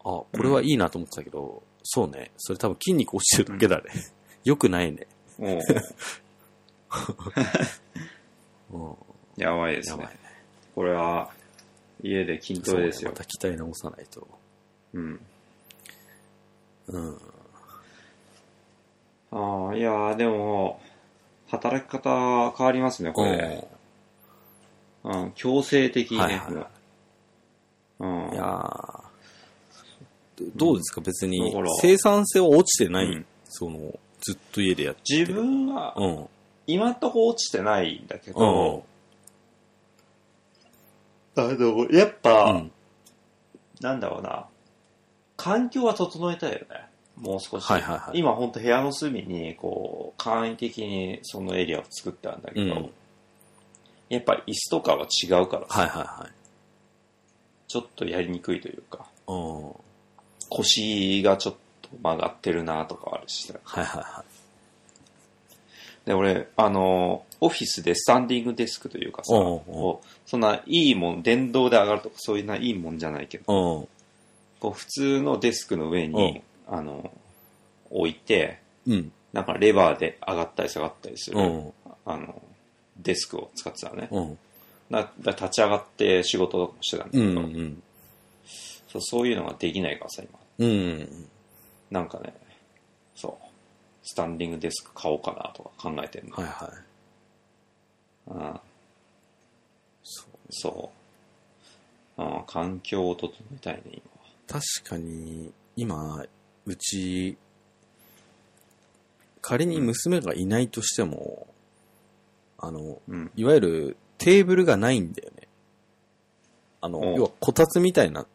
[SPEAKER 1] あ、これはいいなと思ってたけど、そうね。それ多分筋肉落ちてるだけだね。よくないね。
[SPEAKER 2] やばいですね
[SPEAKER 1] やばいね。。
[SPEAKER 2] これは、家で筋トレですよ
[SPEAKER 1] ま。た鍛え直さないと。
[SPEAKER 2] うん。
[SPEAKER 1] うん。
[SPEAKER 2] ああ、いやーでも、働き方変わりますね、これ。うん、強制的にね、
[SPEAKER 1] はいはい
[SPEAKER 2] もううん。
[SPEAKER 1] いやーどうですか？別に生産性は落ちてない、
[SPEAKER 2] うん
[SPEAKER 1] その、ずっと家でやってて。
[SPEAKER 2] 自分は、
[SPEAKER 1] うん。
[SPEAKER 2] 今んとこ落ちてないんだけ
[SPEAKER 1] うん
[SPEAKER 2] ど、。だけど、やっぱ、
[SPEAKER 1] うん。
[SPEAKER 2] なんだろうな、環境は整えたいよね。もう少し。
[SPEAKER 1] はいはいはい
[SPEAKER 2] 今ほんと部屋の隅に、こう、簡易的にそのエリアを作ってあるんだけど、
[SPEAKER 1] うん
[SPEAKER 2] やっぱ椅子とかは違うからさ、
[SPEAKER 1] はいはいはい。
[SPEAKER 2] ちょっとやりにくいというか、
[SPEAKER 1] うん。
[SPEAKER 2] 腰がちょっと曲がってるなとかあるしさ。
[SPEAKER 1] はいはいは
[SPEAKER 2] で、俺、あの、オフィスでスタンディングデスクというかさ、
[SPEAKER 1] おうおう
[SPEAKER 2] そんないいもん、電動で上がるとかそういうないいもんじゃないけど。こう普通のデスクの上に、あの、置いて、
[SPEAKER 1] うん。
[SPEAKER 2] なんかレバーで上がったり下がったりする、
[SPEAKER 1] うん。
[SPEAKER 2] あの、デスクを使ってたのね。
[SPEAKER 1] うん。
[SPEAKER 2] だだ立ち上がって仕事とかもしてたんだけ
[SPEAKER 1] うん。
[SPEAKER 2] ど、
[SPEAKER 1] うん。
[SPEAKER 2] そうそういうのができないからさ、今。
[SPEAKER 1] うん。
[SPEAKER 2] なんかね、そう、スタンディングデスク買おうかなとか考えてるの。
[SPEAKER 1] はいはい。
[SPEAKER 2] うん
[SPEAKER 1] そう。
[SPEAKER 2] そう。うん、環境を整えたいね、今は。
[SPEAKER 1] 確かに、今、うち、仮に娘がいないとしても、あの、
[SPEAKER 2] うん。
[SPEAKER 1] いわゆるテーブルがないんだよね。あの、要はこたつみたいな、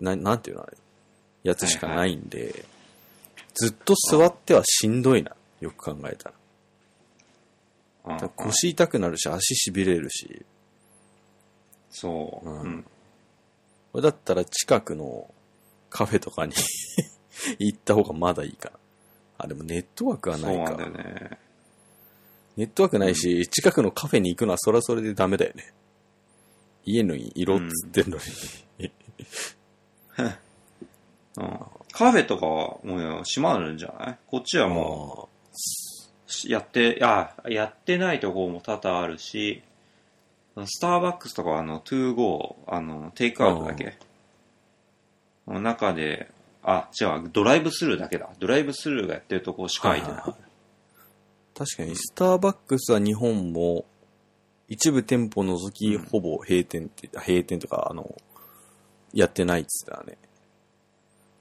[SPEAKER 1] ななんていうのあれ、やつしかないんで、ずっと座ってはしんどいな、よく考えたら。ら腰痛くなるし、足痺れるし、
[SPEAKER 2] そう。
[SPEAKER 1] うん
[SPEAKER 2] うん。
[SPEAKER 1] これだったら近くのカフェとかに 行った方がまだいいかな。あ、でもネットワークはないか。
[SPEAKER 2] そうだよね。
[SPEAKER 1] ネットワークないし、近くのカフェに行くのはそれはそれでダメだよね。家のに色っつってんのに。
[SPEAKER 2] うん。カフェとかはもう閉まるんじゃない？こっちはもう、やって、あ、やってないところも多々あるし、スターバックスとかはあの、トゥーゴー、あの、テイクアウトだけ。中で、あ、違う、ドライブスルーだけだ。ドライブスルーがやってるとこしか空いてない。
[SPEAKER 1] 確かに、スターバックスは日本も、一部店舗除きほぼ閉店って、閉店とか、あの、やってないっつってたね。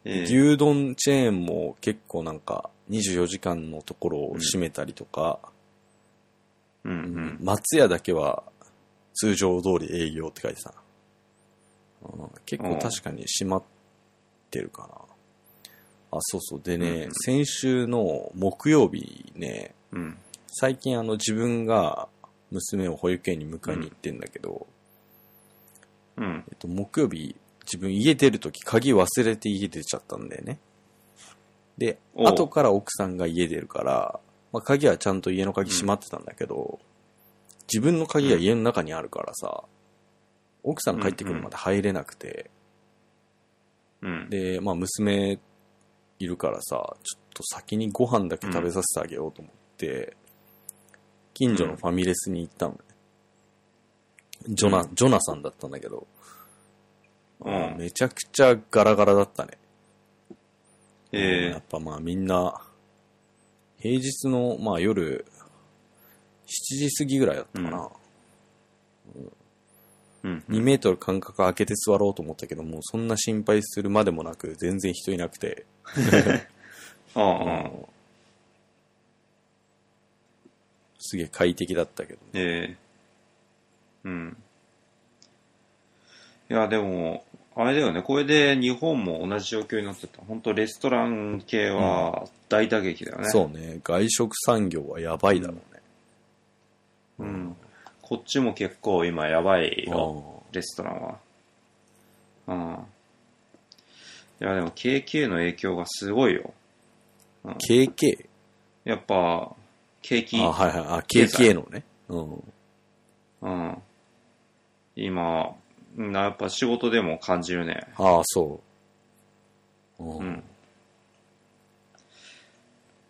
[SPEAKER 2] ええ
[SPEAKER 1] 牛丼チェーンも結構なんか、24時間のところを閉めたりとか、
[SPEAKER 2] うんうん。
[SPEAKER 1] 松屋だけは通常通り営業って書いてた結構確かに閉まってるかな。あ、そうそう。でね、
[SPEAKER 2] うん
[SPEAKER 1] 先週の木曜日ね、
[SPEAKER 2] うん。
[SPEAKER 1] 最近あの自分が娘を保育園に迎えに行ってんだけど、
[SPEAKER 2] うん。
[SPEAKER 1] えっと、木曜日自分家出るとき鍵忘れて家出ちゃったんだよね。で、後から奥さんが家出るから、まあ、鍵はちゃんと家の鍵閉まってたんだけど、自分の鍵が家の中にあるからさ、奥さん帰ってくるまで入れなくて、
[SPEAKER 2] うん。
[SPEAKER 1] で、まあ娘いるからさ、ちょっと先にご飯だけ食べさせてあげようと思って、近所のファミレスに行ったのね。ジョナ、ジョナさんだったんだけど、
[SPEAKER 2] うん
[SPEAKER 1] めちゃくちゃガラガラだったね。
[SPEAKER 2] え
[SPEAKER 1] やっぱまあみんな、平日のまあ夜、7時過ぎぐらいだったかな。
[SPEAKER 2] えうん。
[SPEAKER 1] 2メートル間隔空けて座ろうと思ったけども、そんな心配するまでもなく、全然人いなくて、
[SPEAKER 2] ああ、
[SPEAKER 1] すげえ快適だったけどね。
[SPEAKER 2] ええうん。いや、でも、あれだよね、これで日本も同じ状況になってた。本当レストラン系は大打撃だよね。
[SPEAKER 1] そうね、外食産業はやばいだろうね。
[SPEAKER 2] うん。こっちも結構今やばいよ、
[SPEAKER 1] う
[SPEAKER 2] レストランは。うん。いや、でも KK の影響がすごいよ。
[SPEAKER 1] ん KK?
[SPEAKER 2] やっぱ、景気、
[SPEAKER 1] あ、はいはい。あ、
[SPEAKER 2] 経済
[SPEAKER 1] KK のね。うん。
[SPEAKER 2] うん。今、うんやっぱ仕事でも感じるね。
[SPEAKER 1] ああ、そう。う
[SPEAKER 2] うん。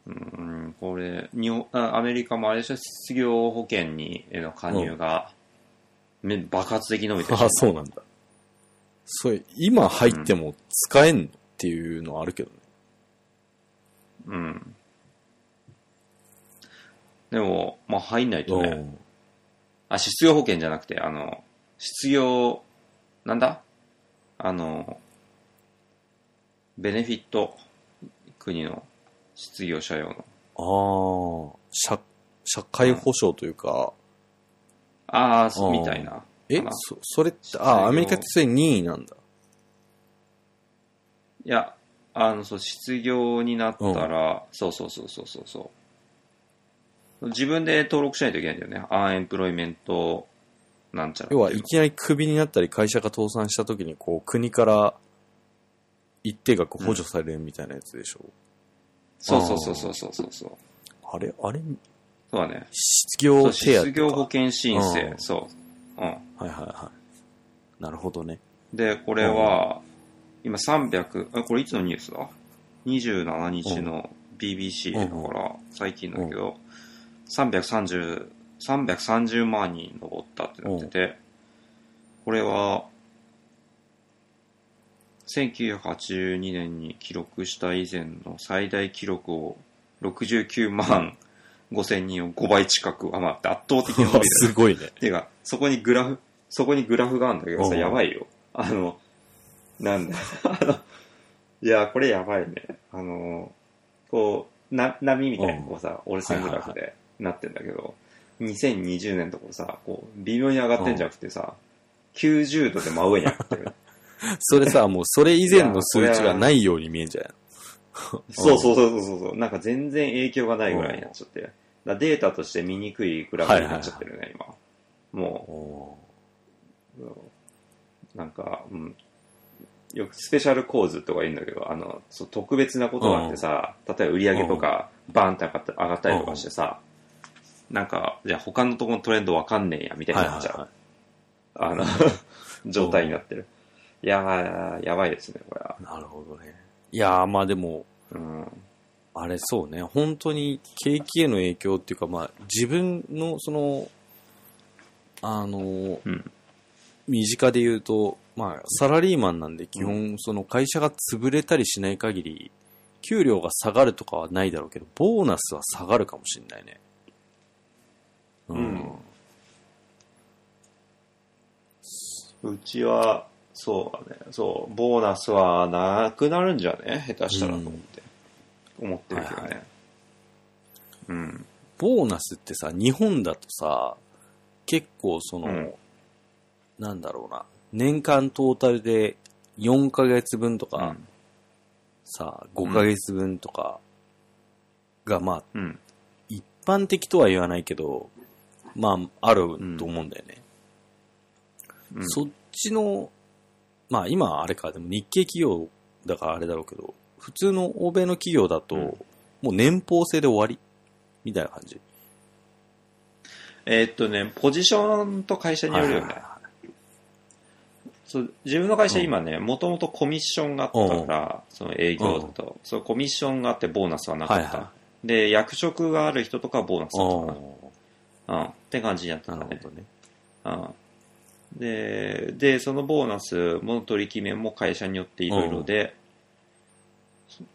[SPEAKER 2] うん、これ、日本、あアメリカもあれでしょ、失業保険にへの加入が、め爆発的に伸びてる
[SPEAKER 1] ああ、そうなんだ。それ、今入っても使えんのっていうのはあるけどね。
[SPEAKER 2] うん。でも、まあ入んないとね、
[SPEAKER 1] うん
[SPEAKER 2] あ、失業保険じゃなくて、あの、失業、なんだ？あの、ベネフィット、国の失業者用の。
[SPEAKER 1] ああ、社、社会保障というか、
[SPEAKER 2] ああ、そう
[SPEAKER 1] うん
[SPEAKER 2] みたいな。
[SPEAKER 1] えそ、それって、ああ、アメリカってそれ任意なんだ。
[SPEAKER 2] いや、あの、そう、失業になったら、そうそうそうそうそうそう。自分で登録しないといけないんだよね。アンエンプロイメント、なんちゃら。
[SPEAKER 1] 要は、いきなりクビになったり、会社が倒産した時に、こう、国から一定額補助されるみたいなやつでしょ。
[SPEAKER 2] そうそうそうそうそうそうそう。
[SPEAKER 1] あれあれ？
[SPEAKER 2] そうだね。
[SPEAKER 1] 失業手当
[SPEAKER 2] 失業保
[SPEAKER 1] か。
[SPEAKER 2] 険申請
[SPEAKER 1] う、ん
[SPEAKER 2] そう。うん。
[SPEAKER 1] はいはいはい。なるほどね。
[SPEAKER 2] で、これは、今300、あ、これいつのニュースだ ?27 日の BBC だから、最近だけど、330、330万人登ったってなってて、これは、1982年に記録した以前の最大記録を69万5千人を5倍近く上回って圧倒的に伸び。
[SPEAKER 1] すごいね。
[SPEAKER 2] ていうか、そこにグラフ、そこにグラフがあるんだけどさ、
[SPEAKER 1] うん
[SPEAKER 2] やばいよ。あの、なんだ、あの、いや、これやばいね。あの、こう、な、波みたいにこうさ、折れ線グラフでなってんだけど、2020年とこさ、こう、微妙に上がってんじゃなくてさ、90度で真上に上がってる。
[SPEAKER 1] それさ、もうそれ以前の数値がないように見えんじゃない
[SPEAKER 2] そうそうそうそうそう。なんか全然影響がないぐらいになっちゃって。だデータとして見にくいグラフになっちゃってるね、今。もう、
[SPEAKER 1] お
[SPEAKER 2] なんか、うん、よくスペシャル構図とか言うんだけど、あの、そう特別なことがあってさ、例えば売り上げとかバーンって上がったりとかしてさ、なんか、じゃあ他のところのトレンドわかんねえや、みたいに
[SPEAKER 1] はい
[SPEAKER 2] なっちゃう。
[SPEAKER 1] は
[SPEAKER 2] あの、状態になってる。いやー、やばいですね、これは。
[SPEAKER 1] い。なるほどね。いやー、まあでも、
[SPEAKER 2] うん。
[SPEAKER 1] あれそうね、本当に景気への影響っていうか、まあ自分のその、あの、
[SPEAKER 2] うん。
[SPEAKER 1] 身近で言うと、まあサラリーマンなんで基本その会社が潰れたりしない限り、給料が下がるとかはないだろうけど、ボーナスは下がるかもしれないね。
[SPEAKER 2] うんうちは、そうだね、そう、ボーナスはなくなるんじゃね？下手したらと思って。思ってるけどね。
[SPEAKER 1] はいは
[SPEAKER 2] うん。
[SPEAKER 1] ボーナスってさ、日本だとさ、結構その、
[SPEAKER 2] うん
[SPEAKER 1] なんだろうな、年間トータルで4ヶ月分とか、
[SPEAKER 2] うん
[SPEAKER 1] さ、5ヶ月分とかが、まあ、
[SPEAKER 2] うん。
[SPEAKER 1] 一般的とは言わないけど、まあ、あると思うんだよね。
[SPEAKER 2] うん。
[SPEAKER 1] そっちの、まあ今はあれか、でも日系企業だからあれだろうけど、普通の欧米の企業だと、
[SPEAKER 2] うん。
[SPEAKER 1] もう年俸制で終わり？みたいな感じ？
[SPEAKER 2] えーっとね、ポジションと会社によるよね。
[SPEAKER 1] はいはいはい。
[SPEAKER 2] そう自分の会社今ね、もともとコミッションがあったから、その営業だと、そうコミッションがあってボーナスはなかった。
[SPEAKER 1] はいは
[SPEAKER 2] で、役職がある人とかはボーナスだったか
[SPEAKER 1] お
[SPEAKER 2] な。うん。って感じになって
[SPEAKER 1] ー
[SPEAKER 2] たね。
[SPEAKER 1] なるほどね。
[SPEAKER 2] うん。で、で、そのボーナスも取り決めも会社によっていろいろで、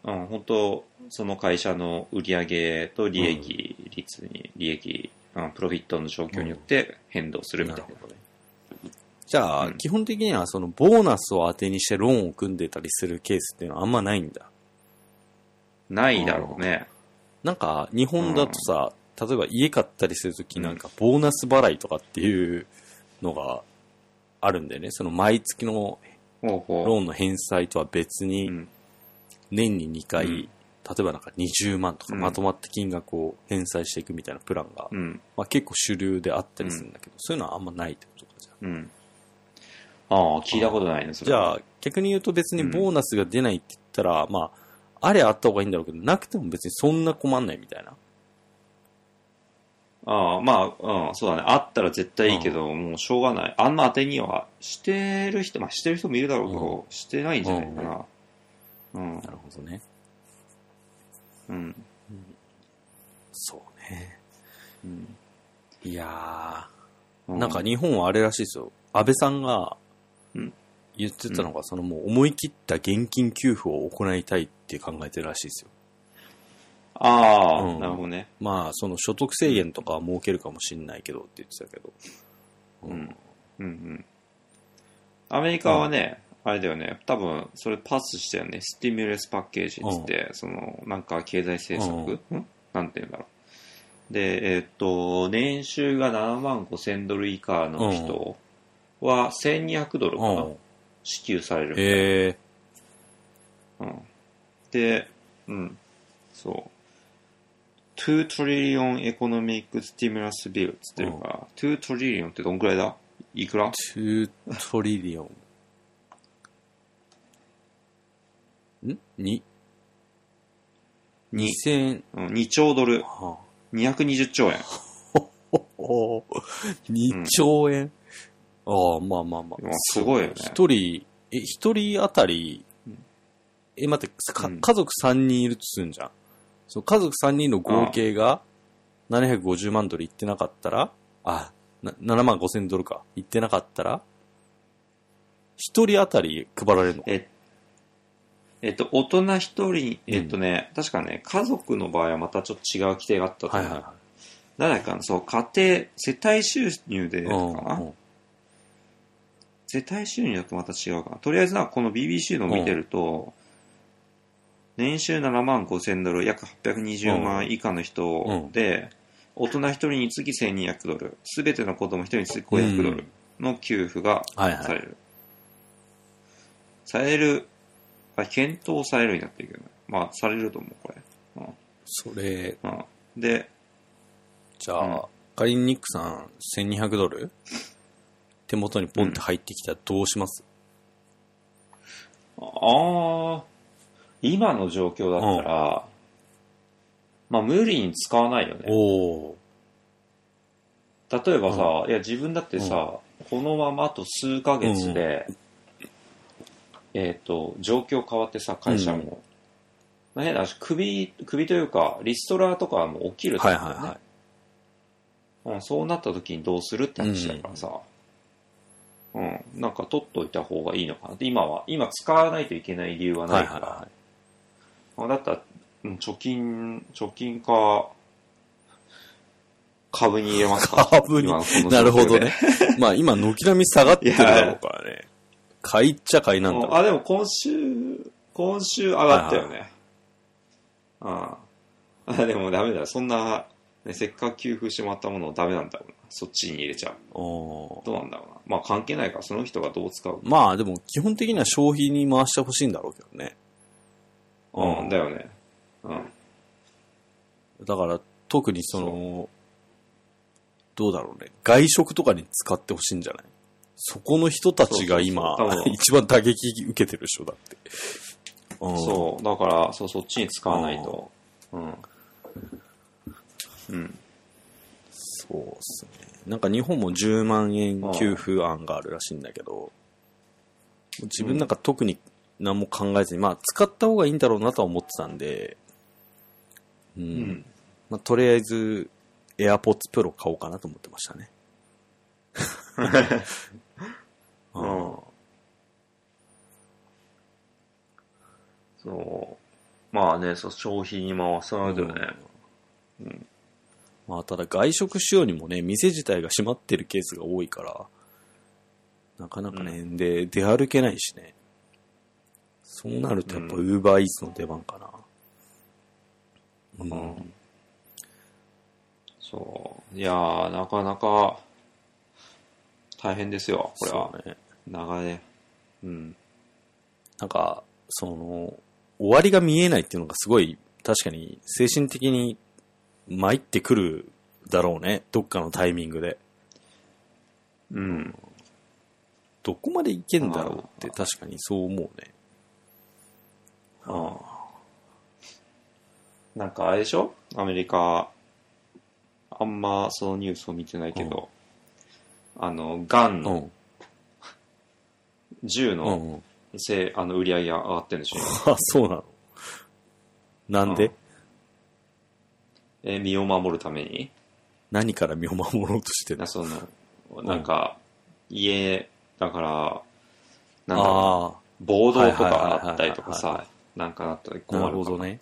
[SPEAKER 2] うん、本当その会社の売り上げと利益率に、利益、うん、プロフィットの状況によって変動するみたいな。
[SPEAKER 1] なるほどね。じゃあ、
[SPEAKER 2] うん
[SPEAKER 1] 基本的にはそのボーナスを当てにしてローンを組んでたりするケースっていうのはあんまないんだ。
[SPEAKER 2] ないだろうね。
[SPEAKER 1] なんか、日本だとさ、例えば家買ったりするときなんか、ボーナス払いとかっていうのがあるんだよね。その毎月の。ローンの返済とは別に、
[SPEAKER 2] うん
[SPEAKER 1] 年に2回、
[SPEAKER 2] うん
[SPEAKER 1] 例えばなんか20万とか
[SPEAKER 2] うん
[SPEAKER 1] まとまった金額を返済していくみたいなプランが、
[SPEAKER 2] うん。
[SPEAKER 1] まあ、結構主流であったりするんだけど、そういうのはあんまないってことかじゃあ
[SPEAKER 2] うん。ああ、聞いたことないね、それは
[SPEAKER 1] じゃあ、逆に言うと別にボーナスが出ないって言ったら、まあ、あれあった方がいいんだろうけど、なくても別にそんな困んないみたいな。
[SPEAKER 2] ああ、まあ、うん、そうだね。あったら絶対いいけど、もうしょうがない。あんな当てにはしてる人、まあしてる人もいるだろうけど、してないんじゃないかな。うん
[SPEAKER 1] な。るほどね。
[SPEAKER 2] うん。
[SPEAKER 1] そうね。
[SPEAKER 2] うん
[SPEAKER 1] いや
[SPEAKER 2] う
[SPEAKER 1] ー、なんか日本はあれらしいですよ。安倍さんが
[SPEAKER 2] うん
[SPEAKER 1] 言ってたのが、そのもう思い切った現金給付を行いたいって考えてるらしいですよ。
[SPEAKER 2] ああ、
[SPEAKER 1] うん
[SPEAKER 2] なるほどね。
[SPEAKER 1] まあ、その所得制限とかは設けるかもしんないけどって言ってたけど。
[SPEAKER 2] うん。うんうん。アメリカはね、あれだよね、多分、それパスしたよね。スティミュレスパッケージっつって、その、なんか経済政策、んなんて言うんだろう。で、えーっと、年収が7万5千ドル以下の人は1200ドルかな、
[SPEAKER 1] うん。
[SPEAKER 2] 支給されるみたいな
[SPEAKER 1] へえ。
[SPEAKER 2] うん。で、うん、そう。2 trillion economic stimulus bill っつってるか。ら、2 trillion ってどんくらいだ？いくら
[SPEAKER 1] ？2トリリオン。んに
[SPEAKER 2] ?2、
[SPEAKER 1] ?2000、
[SPEAKER 2] うん、2兆ドル、
[SPEAKER 1] は
[SPEAKER 2] 220兆円。
[SPEAKER 1] あ、お2兆円、ああ、まあまあまあ。
[SPEAKER 2] まあすごいよね。
[SPEAKER 1] 一人、え、一人当たり、え、待って、か
[SPEAKER 2] うん。
[SPEAKER 1] 家族3人いるとするんじゃん。そう家族3人の合計が750万ドルいってなかったら、あ、な7万5千ドルか。いってなかったら、一人当たり配られるの？
[SPEAKER 2] え、えっと、大人一人、えっとね、確かね、家族の場合はまたちょっと違う規定があったと思う。
[SPEAKER 1] はいはいは
[SPEAKER 2] 誰かの、そう、家庭、世帯収入で
[SPEAKER 1] い。
[SPEAKER 2] かな、
[SPEAKER 1] うんうん
[SPEAKER 2] 世帯収入だとまた違うかな。とりあえずな、この BBC の見てると、年収7万5千ドル、約820万以下の人で、大人1人につき1200ドル、すべての子供1人につき500ドルの給付が
[SPEAKER 1] はいはい
[SPEAKER 2] される。される、あ、検討されるになってるけどね。まあ、されると思う、これ。
[SPEAKER 1] それ、
[SPEAKER 2] うん。うん、で、
[SPEAKER 1] じゃあ、仮にニックさん1200ドル手元にポンって入ってきたらどうします、
[SPEAKER 2] ああ、今の状況だったら、まあ無理に使わないよね。例えばさ、いや自分だってさ、このままあと数ヶ月で、えっ、と、状況変わってさ、会社も。まあ変な話、首、首というか、リストラとかはもう起きると
[SPEAKER 1] はい
[SPEAKER 2] 思うんだよね。
[SPEAKER 1] はいはい。
[SPEAKER 2] うん、そうなった時にどうするって話だからさ、うん、なんか取っといた方がいいのかなって、今は、今使わないといけない理由は
[SPEAKER 1] は
[SPEAKER 2] ないいから、
[SPEAKER 1] はいは
[SPEAKER 2] あだったら、うん貯金、貯金か、株に入れますか？
[SPEAKER 1] 株になるほどね。まあ今、軒並み下がってるだろうからね。買いっちゃ買いなんだろう。
[SPEAKER 2] あ、でも今週、今週上がったよね。ああ。あ、でもダメだ。そんな、ね、せっかく給付してもらったものをダメなんだろうな。そっちに入れちゃう。
[SPEAKER 1] おー
[SPEAKER 2] どうなんだろうな。まあ関係ないから、その人がどう使うか。
[SPEAKER 1] まあでも基本的には消費に回してほしいんだろうけどね。
[SPEAKER 2] うん、だよね。うん。
[SPEAKER 1] だから特にその、どうだろうね。外食とかに使ってほしいんじゃない？そこの人たちが今
[SPEAKER 2] そうそうそう多、分
[SPEAKER 1] 一番打撃受けてるでしょ、だって。うん
[SPEAKER 2] そう。だから、そう、そっちに使わないと。うん。うん。
[SPEAKER 1] そうっすね。なんか日本も10万円給付案があるらしいんだけど、自分なんか特に何も考えずに、まあ使った方がいいんだろうなとは思ってたんで、うん。
[SPEAKER 2] うん。
[SPEAKER 1] まあとりあえず AirPods Pro 買おうかなと思ってましたね。
[SPEAKER 2] うんそう。まあね、そう、消費に回さないとね。
[SPEAKER 1] まあただ外食しようにもね、店自体が閉まってるケースが多いから、なかなかね、で、出歩けないしね。そうなるとやっぱ Uber Eats の出番かな。うん
[SPEAKER 2] うんそう。いやー、なかなか、大変ですよ、これは。
[SPEAKER 1] そうね。
[SPEAKER 2] 長い。うん。
[SPEAKER 1] なんか、その、終わりが見えないっていうのがすごい、確かに精神的に参ってくるだろうね。どっかのタイミングで。
[SPEAKER 2] うん。
[SPEAKER 1] どこまでいけんだろうって確かにそう思うね。
[SPEAKER 2] あなんかあれでしょ？アメリカ、あんまそのニュースを見てないけど、あの、ガン
[SPEAKER 1] う
[SPEAKER 2] の銃の
[SPEAKER 1] うん。
[SPEAKER 2] せあの売り上げが上がってるんでしょ？
[SPEAKER 1] あ、そうなの？なんで、
[SPEAKER 2] うんえ身を守るために？
[SPEAKER 1] 何から身を守ろうとしてる？
[SPEAKER 2] なその、なんか、家、だから、なんだろうな。
[SPEAKER 1] あ
[SPEAKER 2] 暴動と
[SPEAKER 1] はいはいはいはい
[SPEAKER 2] かあったりとか
[SPEAKER 1] は
[SPEAKER 2] さ、なんかなったら困るか
[SPEAKER 1] るほどね。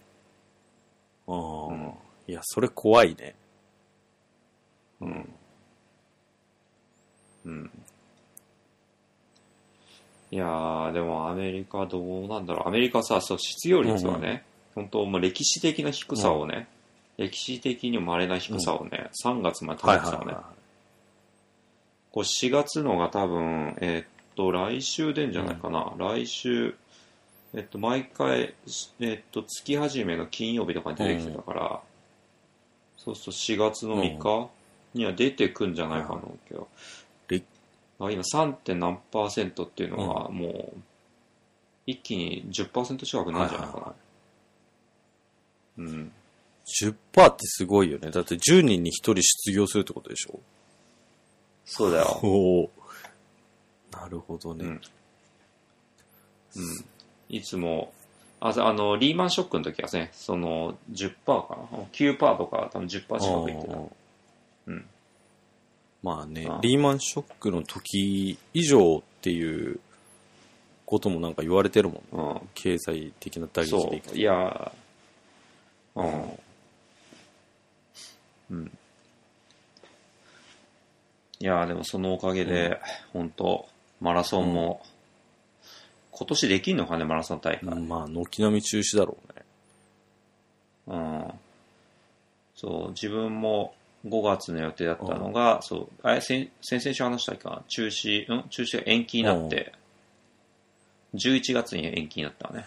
[SPEAKER 1] ああ、
[SPEAKER 2] うん
[SPEAKER 1] いや、それ怖いね。
[SPEAKER 2] うん。うん。いやー、でもアメリカどうなんだろう。アメリカさ、そう、失業率はね、本当もう歴史的な低さをね、歴史的にも稀な低さをね、3月まで保
[SPEAKER 1] はい
[SPEAKER 2] ってたのね。こう4月のが多分、えーっと、来週出んじゃないかな。来週、えっと、毎回、えっと、月始めの金曜日とかに出てきてたから、そうすると4月の3日には出てくんじゃないかなけど、
[SPEAKER 1] で
[SPEAKER 2] あ今 3. 点何パーセントっていうのがもう、一気に10%近く
[SPEAKER 1] い。
[SPEAKER 2] なるんじゃないかな。
[SPEAKER 1] は
[SPEAKER 2] うん。
[SPEAKER 1] 10%ってすごいよね。だって10人に1人失業するってことでしょ？
[SPEAKER 2] そうだよ。
[SPEAKER 1] おお。なるほどね。
[SPEAKER 2] うん。うん。いつも、ああの、リーマンショックの時はね、その10%かな ?9% とか多分10%近くいってた。うん。
[SPEAKER 1] まあね
[SPEAKER 2] ああ、
[SPEAKER 1] リーマンショックの時以上っていうこともなんか言われてるもんね。
[SPEAKER 2] うん。
[SPEAKER 1] 経済的な打撃
[SPEAKER 2] そ
[SPEAKER 1] でいくと
[SPEAKER 2] う。いや、うん。うん。いや、でもそのおかげで、本当マラソンも、今年できんのかね、マラソン大会。
[SPEAKER 1] うんまあ、軒並み中止だろうね。
[SPEAKER 2] うん。そう、自分も5月の予定だったのが、そう、あれ、先先々週話したかな、中止、ん？中止が延期になって、11月に延期になったね。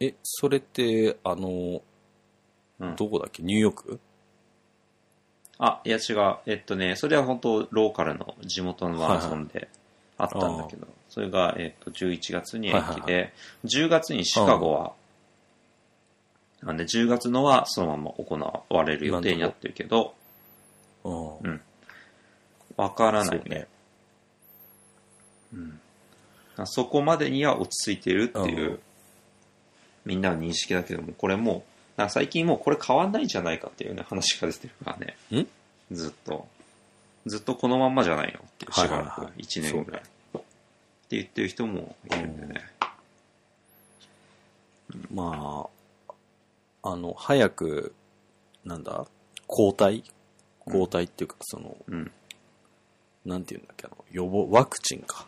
[SPEAKER 1] え、それって、あの、
[SPEAKER 2] うん
[SPEAKER 1] どこだっけ？ニューヨーク？
[SPEAKER 2] あ、いや違う。えっとね、それは本当ローカルの地元のマラソンであったんだけど、それが、えっと、11月に延期で、
[SPEAKER 1] はい
[SPEAKER 2] 10月にシカゴは、なんで10月のはそのまま行われる予定になってるけど、
[SPEAKER 1] うん
[SPEAKER 2] うんわからないね。
[SPEAKER 1] そうね。
[SPEAKER 2] そこまでには落ち着いているっていう、
[SPEAKER 1] うん
[SPEAKER 2] みんなの認識だけども、これもう、最近もうこれ変わんないんじゃないかっていうね、話が出てるからね。
[SPEAKER 1] ん
[SPEAKER 2] ずっと。ずっとこのまんまじゃないのって、しばら
[SPEAKER 1] いはいはい
[SPEAKER 2] 1年ぐらい。って言ってる人もいるんでね。
[SPEAKER 1] まあ、あの、早く、なんだ、抗体？抗体っていうか、その、
[SPEAKER 2] うん。
[SPEAKER 1] なんていうんだっけ、あの、予防、ワクチンか、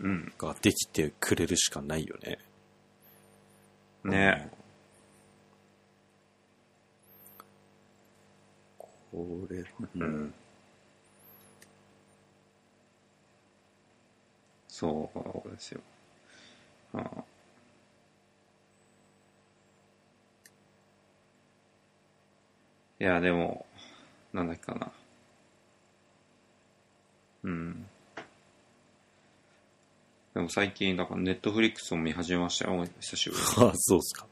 [SPEAKER 2] うん。
[SPEAKER 1] ができてくれるしかないよね。
[SPEAKER 2] ね
[SPEAKER 1] これ、
[SPEAKER 2] うん。そうですよ。ああいや、でも、なんだっけかな。うん。でも最近、だからネットフリックスを見始めましたよ、久しぶりに。
[SPEAKER 1] あ、そうっすか。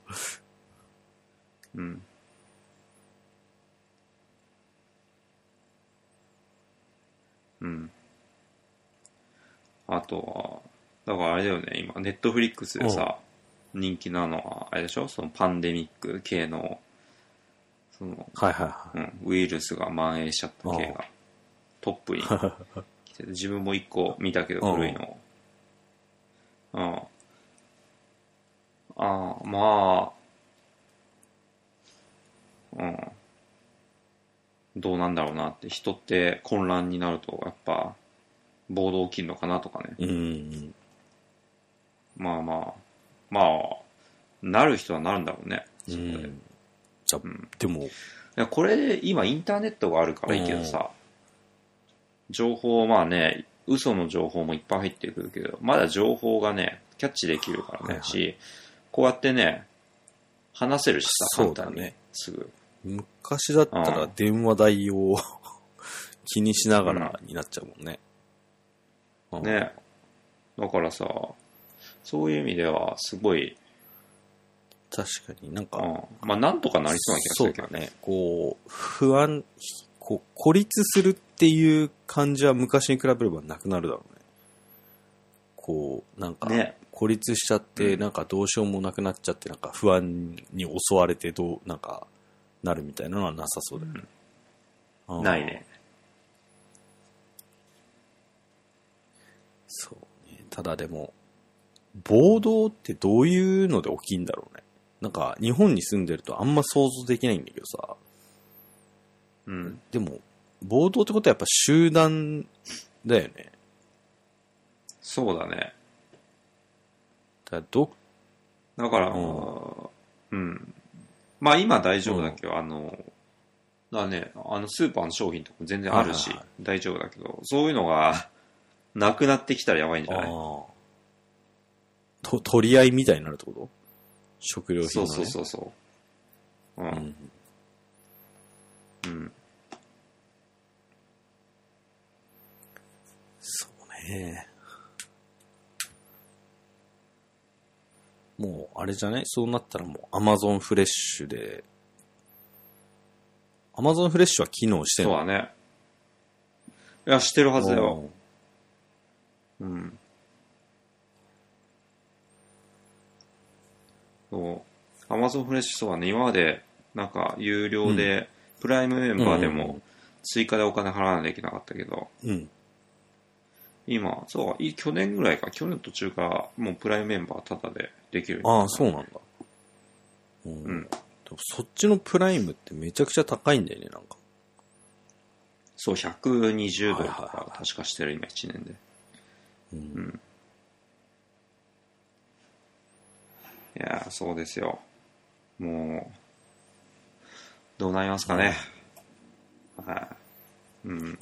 [SPEAKER 2] うん。うん。あとは、だからあれだよね、今、ネットフリックスでさ、人気なのは、あれでしょ？そのパンデミック系の、その、
[SPEAKER 1] はいはいはい。
[SPEAKER 2] うん、ウイルスが蔓延しちゃった系が、トップに 来てて、自分も一個見たけど、古いの。うん。ああ、まあ、うん。どうなんだろうなって、人って混乱になると、やっぱ、暴動起きるのかなとかね。
[SPEAKER 1] うん。
[SPEAKER 2] まあまあ、まあ、なる人はなるんだろうね。
[SPEAKER 1] う
[SPEAKER 2] そこで
[SPEAKER 1] ん。じゃあ、
[SPEAKER 2] ん
[SPEAKER 1] でも、
[SPEAKER 2] これで今インターネットがあるからいいけどさ、情報まあね、嘘の情報もいっぱい入ってくるけど、まだ情報がね、キャッチできるからね、
[SPEAKER 1] はいはい
[SPEAKER 2] し、こうやってね、話せるしさ、
[SPEAKER 1] そうだね
[SPEAKER 2] 簡単にすぐ。
[SPEAKER 1] 昔だったら電話代を 気にしながらになっちゃうもんね。うん
[SPEAKER 2] ね。だからさ、そういう意味ではすごい、
[SPEAKER 1] 確かになんか、
[SPEAKER 2] うん、まあなんとかなりそうな気がするけど
[SPEAKER 1] だね。こう、不安、こう、孤立するっていう感じは昔に比べればなくなるだろうね。こう、なんか、
[SPEAKER 2] ね。
[SPEAKER 1] 孤立しちゃって、
[SPEAKER 2] うん
[SPEAKER 1] なんかどうしようもなくなっちゃって、なんか不安に襲われて、どう、なんか、なるみたいなのはなさそうだよね。うん
[SPEAKER 2] ない。ね。
[SPEAKER 1] そうね。ただでも、暴動ってどういうので起きんだろうね。なんか日本に住んでるとあんま想像できないんだけどさ、
[SPEAKER 2] うん。
[SPEAKER 1] でも、暴動ってことはやっぱ集団だよね。
[SPEAKER 2] そうだね。
[SPEAKER 1] だからど、
[SPEAKER 2] だから、
[SPEAKER 1] う
[SPEAKER 2] うん。まあ今大丈夫だけど、あの、だね、あのスーパーの商品とか全然あるし、
[SPEAKER 1] はいはい
[SPEAKER 2] 大丈夫だけど、そういうのが なくなってきたらやばいんじゃない？
[SPEAKER 1] と、取り合いみたいになるってこと？食料品
[SPEAKER 2] そう
[SPEAKER 1] の、ね。
[SPEAKER 2] そうそうそう。う。
[SPEAKER 1] うんん。
[SPEAKER 2] うん。
[SPEAKER 1] そうね。もう、あれじゃないそうなったらもう、アマゾンフレッシュで、アマゾンフレッシュは機能してんの？
[SPEAKER 2] そうだね。いや、してるはずだよ。うん。そう。アマゾンフレッシュそうだね。今まで、なんか、有料で、プライムメンバーで
[SPEAKER 1] うん
[SPEAKER 2] も、追加でお金払わないといけなかったけど、
[SPEAKER 1] うん。
[SPEAKER 2] 今、そう、い去年ぐらいか、去年途中から、もうプライムメンバータダでできる。
[SPEAKER 1] ああ、そうなんだ。うん。そっちのプライムってめちゃくちゃ高いんだよね、なんか。
[SPEAKER 2] そう、120ドルとか、確かしてる、今、1年で。
[SPEAKER 1] うん
[SPEAKER 2] うん。いやー、そうですよ。もう、どうなりますかね。はい。うん。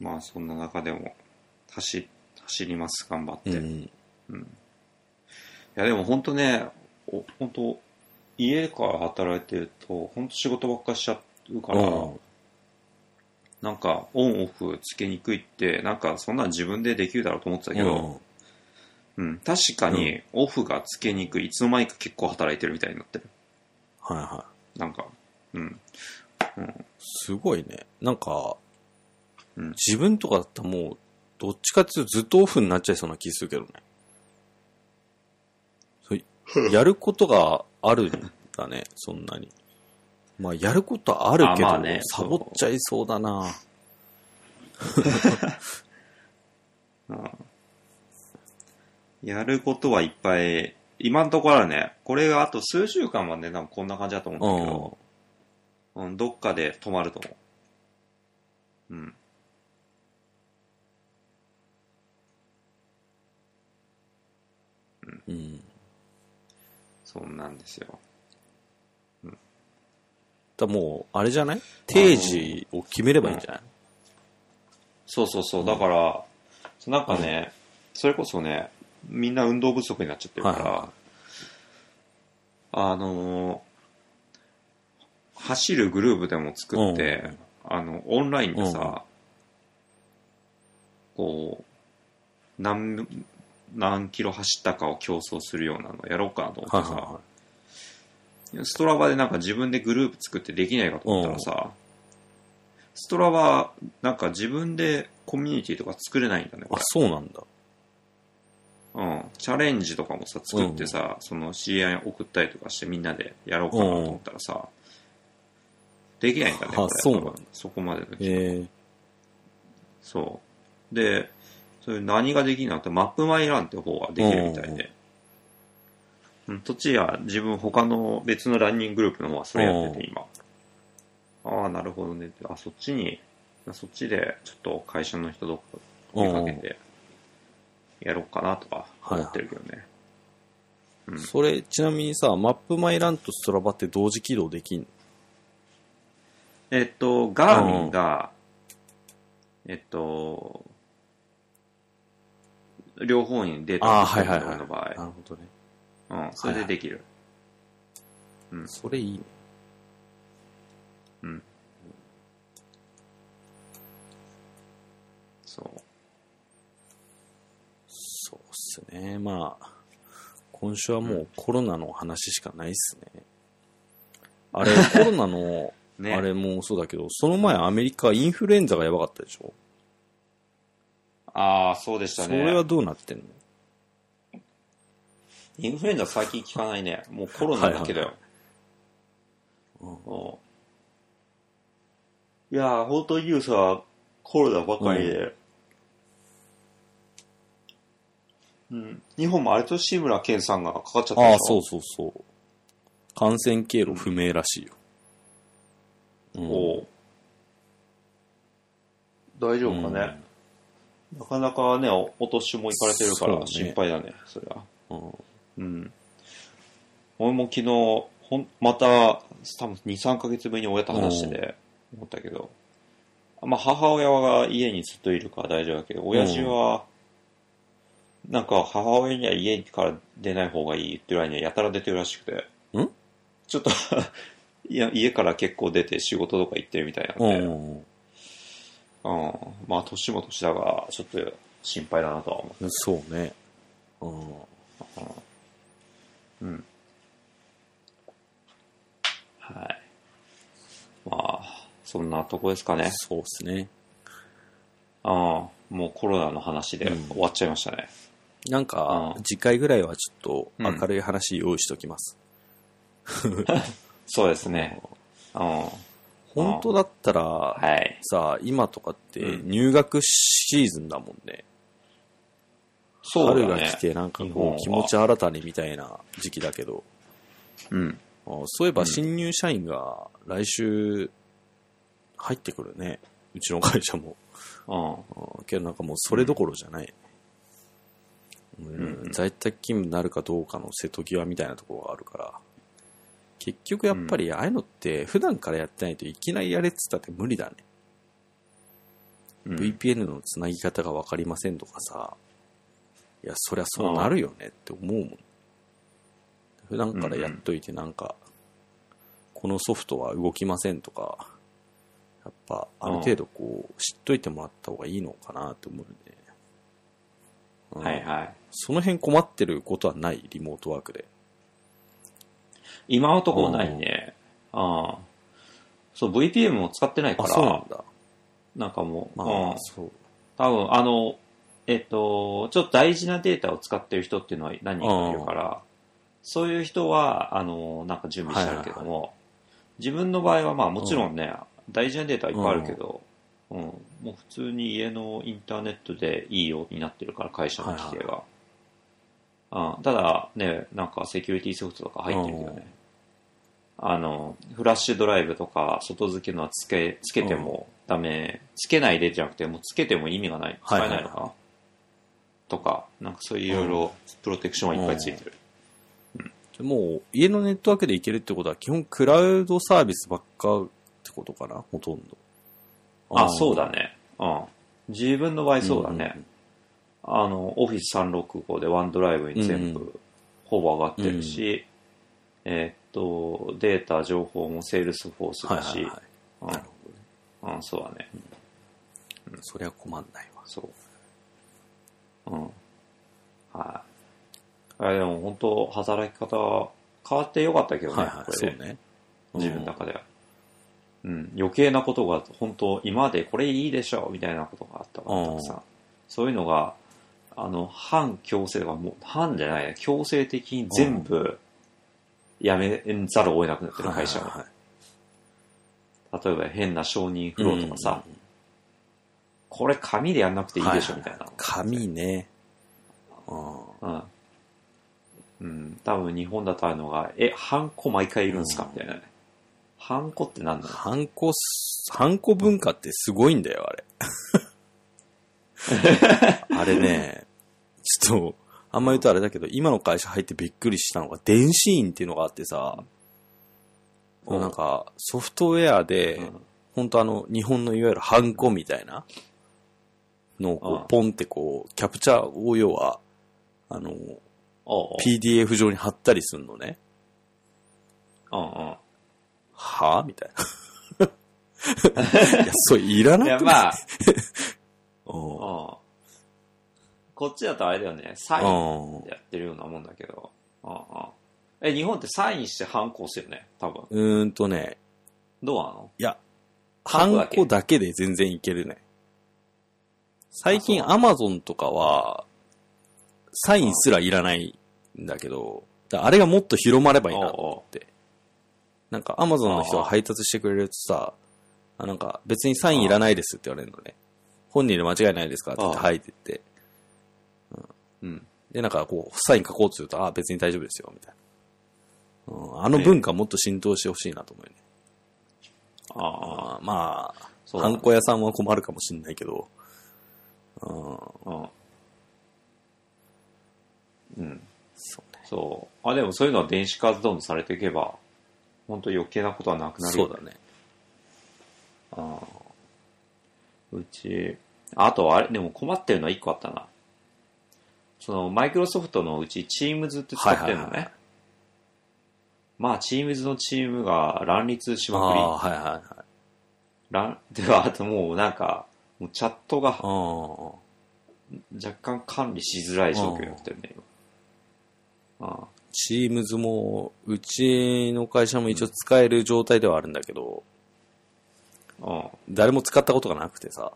[SPEAKER 2] まあ、そんな中でも、走、走ります、頑張って。い
[SPEAKER 1] うん。
[SPEAKER 2] や、でも本当ね、お本当家から働いてると、本当仕事ばっかしちゃうから、
[SPEAKER 1] うん
[SPEAKER 2] なんか、オンオフつけにくいって、なんか、そんなん自分でできるだろうと思ってたけど、うん、確かに、オフがつけにくい、いつの間にか結構働いてるみたいになってる。
[SPEAKER 1] はいはい。
[SPEAKER 2] なんか、うん。
[SPEAKER 1] すごいね。なんか、
[SPEAKER 2] うん
[SPEAKER 1] 自分とかだったらもう、どっちかっていうとずっとオフになっちゃいそうな気するけどね。そう やることがあるんだね、そんなに。まあ、やることあるけど、
[SPEAKER 2] あまあね
[SPEAKER 1] サボっちゃいそうだな。
[SPEAKER 2] やることはいっぱい、今のところはね、これがあと数週間まで多分こんな感じだと思うんだけど、うん、どっかで止まると思う。うん。
[SPEAKER 1] うん。
[SPEAKER 2] そんなんですよ。
[SPEAKER 1] だもう、あれじゃない？定時を決めればいいんじゃない、
[SPEAKER 2] そうそうそう。だから、なんかね、それこそね、みんな運動不足になっちゃってるから、
[SPEAKER 1] はいはい。はい
[SPEAKER 2] あのー走るグループでも作って、
[SPEAKER 1] うん。
[SPEAKER 2] あの、オンラインで
[SPEAKER 1] うん。
[SPEAKER 2] さ、こう、何、何キロ走ったかを競争するようなのやろうかなと思ってさ、
[SPEAKER 1] はいはいはい。
[SPEAKER 2] ストラバでなんか自分でグループ作ってできないかと思ったらさ、ストラバ、なんか自分でコミュニティとか作れないんだね、こ
[SPEAKER 1] あ
[SPEAKER 2] れ、
[SPEAKER 1] そうなんだ。
[SPEAKER 2] うん。チャレンジとかもさ、作ってさ、その知り合いに送ったりとかしてみんなでやろうかなと思ったらさ、できないんだね、
[SPEAKER 1] あ
[SPEAKER 2] これ
[SPEAKER 1] そうなんだ
[SPEAKER 2] 多分そこまでの人
[SPEAKER 1] ええ
[SPEAKER 2] そう。で、それ何ができるのって、マップマイランって方ができるみたいで。うん、土地や自分他の別のランニンググループの方はそれやってて今。ああ、なるほどねって。あ、そっちに、そっちでちょっと会社の人どっか追いかけてやろうかなとか思ってるけどね。うん
[SPEAKER 1] それ、ちなみにさ、マップマイランとストラバって同時起動できんの？
[SPEAKER 2] えっと、ガーミンが、えっと、両方にデータ
[SPEAKER 1] ああ、
[SPEAKER 2] を送る
[SPEAKER 1] はいはいはい。
[SPEAKER 2] の場合、
[SPEAKER 1] なるほどね。
[SPEAKER 2] うん、それでできる。
[SPEAKER 1] それいいね。
[SPEAKER 2] うん。そう。
[SPEAKER 1] そうっすね。まあ、今週はもうコロナの話しかないっすね。あれ、コロナの、
[SPEAKER 2] ね。
[SPEAKER 1] あれもそうだけど、その前アメリカインフルエンザがやばかったでしょ？
[SPEAKER 2] ああ、そうでしたね。
[SPEAKER 1] それはどうなってんの？
[SPEAKER 2] インフルエンザ最近効かないね。もうコロナだけだよ。
[SPEAKER 1] うん
[SPEAKER 2] うんいやー、本当にニュースはコロナばかりで。うん。日本もあれと志村けんさんがかかっちゃった
[SPEAKER 1] ああ、そうそうそう。感染経路不明らしいよ。うん
[SPEAKER 2] おう大丈夫かね、なかなかね、おお年も行かれてるから
[SPEAKER 1] そうね。
[SPEAKER 2] 心配だね、そりゃ。
[SPEAKER 1] うん。
[SPEAKER 2] うん。俺も昨日、ほん、また、多分2、3ヶ月ぶりに親と話してて、思ったけど、まあ母親が家にずっといるから大丈夫だけど、親父は、なんか母親には家から出ない方がいい言ってる間にはやたら出てるらしくて、
[SPEAKER 1] ん？
[SPEAKER 2] ちょっと いや、家から結構出て仕事とか行ってるみたいなんで、
[SPEAKER 1] うん。
[SPEAKER 2] うん、まあ年も年だが、ちょっと心配だなとは思う。
[SPEAKER 1] そうね。うん。
[SPEAKER 2] うん。はい。まあ、そんなとこですかね。
[SPEAKER 1] そうですね。
[SPEAKER 2] ああ、もうコロナの話で
[SPEAKER 1] うん
[SPEAKER 2] 終わっちゃいましたね。
[SPEAKER 1] なんか
[SPEAKER 2] う、ん
[SPEAKER 1] 次回ぐらいはちょっと明るい話用意しときます。
[SPEAKER 2] そうですね。うん。
[SPEAKER 1] 本当だったら、
[SPEAKER 2] はい。
[SPEAKER 1] さあ、今とかって
[SPEAKER 2] うん
[SPEAKER 1] 入学シーズンだもんね。
[SPEAKER 2] そうだね。
[SPEAKER 1] 春が来てなんかこう気持ち新たにみたいな時期だけど、
[SPEAKER 2] うん。
[SPEAKER 1] あそういえば新入社員が来週入ってくるね。うちの会社も。
[SPEAKER 2] うん。
[SPEAKER 1] あけどなんかもうそれどころじゃない。うん
[SPEAKER 2] うん
[SPEAKER 1] 在宅勤務になるかどうかの瀬戸際みたいなところがあるから。結局やっぱりああいうのって普段からやってないといきなりやれっつったって無理だね。
[SPEAKER 2] うん
[SPEAKER 1] VPN のつなぎ方がわかりませんとかさ、いや、そりゃそうなるよねって思うもん。普段からやっといてなんか、このソフトは動きませんとか、やっぱある程度こう、知っといてもらった方がいいのかなって思うんで。うん
[SPEAKER 2] はいはい。
[SPEAKER 1] その辺困ってることはない、リモートワークで。
[SPEAKER 2] 今のところないね。ああ。そう、VPN も使ってないか
[SPEAKER 1] あ、
[SPEAKER 2] ら、
[SPEAKER 1] そうなんだ。
[SPEAKER 2] なんかもう、
[SPEAKER 1] ま
[SPEAKER 2] うん
[SPEAKER 1] あ、そう。
[SPEAKER 2] 多分、あの、えっと、ちょっと大事なデータを使ってる人っていうのは何人かいるから、そういう人は、あの、なんか準備してあるけども、自分の場合はまあもちろんね、大事なデータはいっぱいあるけど、うん、もう普通に家のインターネットでいいようになってるから、会社の規定が。あただね、なんかセキュリティソフトとか入ってるけどね。あの、フラッシュドライブとか外付けのはつけ、つけてもダメ、つけないでじゃなくて、もうつけても意味がない、使えないのかな、
[SPEAKER 1] はいはいは
[SPEAKER 2] とか、なんかそういういろいろプロテクションはいっぱいついてる。
[SPEAKER 1] もう、家のネットワークでいけるってことは、基本クラウドサービスばっかってことかな、ほとんど。
[SPEAKER 2] あそうだね。うん。自分の場合そうだね。あの、オフィス365で OneDrive に全部ほぼ上がってるし、えーっと、データ、情報も Salesforce だし、
[SPEAKER 1] なるほどね。
[SPEAKER 2] うん、そうだね。
[SPEAKER 1] そりゃ困んないわ。
[SPEAKER 2] そう。うん。はい。あでも本当、働き方変わってよかったけどね、
[SPEAKER 1] はいはい、
[SPEAKER 2] これで。
[SPEAKER 1] そうね。
[SPEAKER 2] 自分の中では。うん、余計なことが本当、今までこれいいでしょみたいなことがあったから、たくさん。そういうのが、あの、反強制がもう、反じゃないね、強制的に全部、やめざるを得なくなってる会社が。例えば変な承認フローとかさ、
[SPEAKER 1] うん
[SPEAKER 2] これ紙でやんなくていいでしょ、みたいな。
[SPEAKER 1] 紙ね。うん
[SPEAKER 2] うん。うん。多分日本だとあるのが、え、ハンコ毎回いるんすかみたいなね。ハンコって何なの
[SPEAKER 1] ハンコす、ハンコ文化ってすごいんだよ、あれ。あれね、ちょっと、あんま言うとあれだけど、今の会社入ってびっくりしたのが、電子印っていうのがあってさ、
[SPEAKER 2] うん。
[SPEAKER 1] なんか、ソフトウェアで、
[SPEAKER 2] うん。
[SPEAKER 1] 本当あの、日本のいわゆるハンコみたいなのをこポンってこう、キャプチャーを要は、あの、PDF 上に貼ったりするのね。
[SPEAKER 2] うん
[SPEAKER 1] はぁ？みたいな。いや、それいらなくない？
[SPEAKER 2] まあ、
[SPEAKER 1] ん
[SPEAKER 2] こっちだとあれだよね、サイン
[SPEAKER 1] うん
[SPEAKER 2] でやってるようなもんだけど。うんうんえ、日本ってサインしてハンコ押すよね、多分。
[SPEAKER 1] うーんとね、
[SPEAKER 2] どうなの？
[SPEAKER 1] いや、ハン
[SPEAKER 2] コだけ？
[SPEAKER 1] で全然いけるね。最近アマゾンとかは、サインすらいらないんだけど、だあれがもっと広まればいいなと思って。なんかアマゾンの人が配達してくれるとさ、あなんか別にサインいらないですって言われるのね。本人で間違いないですかって言って
[SPEAKER 2] ああ
[SPEAKER 1] 入ってって。
[SPEAKER 2] うん。
[SPEAKER 1] で、なんかこう、サイン書こうとすると、あ、別に大丈夫ですよ、みたいな。うん、あの文化もっと浸透してほしいなと思うよね。
[SPEAKER 2] ああ、
[SPEAKER 1] あーまあ、
[SPEAKER 2] そう
[SPEAKER 1] ハンコ屋さんは困るかもしれないけど、うん、
[SPEAKER 2] うん。うん。
[SPEAKER 1] そうね。
[SPEAKER 2] そう。あ、でもそういうのは電子化どんどんされていけば、本当余計なことはなくなるよ
[SPEAKER 1] そうだね。
[SPEAKER 2] ああうち、あとあれ、でも困ってるのは一個あったな。その、マイクロソフトのうち、Teams って使ってるのね。
[SPEAKER 1] はいはいはい
[SPEAKER 2] まあ、Teams のチームが乱立しまくり
[SPEAKER 1] はいはいはい。
[SPEAKER 2] 乱、では、あともうなんか、もうチャットが若干管理しづらい状況になってるね、今。ああ
[SPEAKER 1] チームズも、うちの会社も一応使える状態ではあるんだけど、
[SPEAKER 2] ああ
[SPEAKER 1] 誰も使ったことがなくてさ、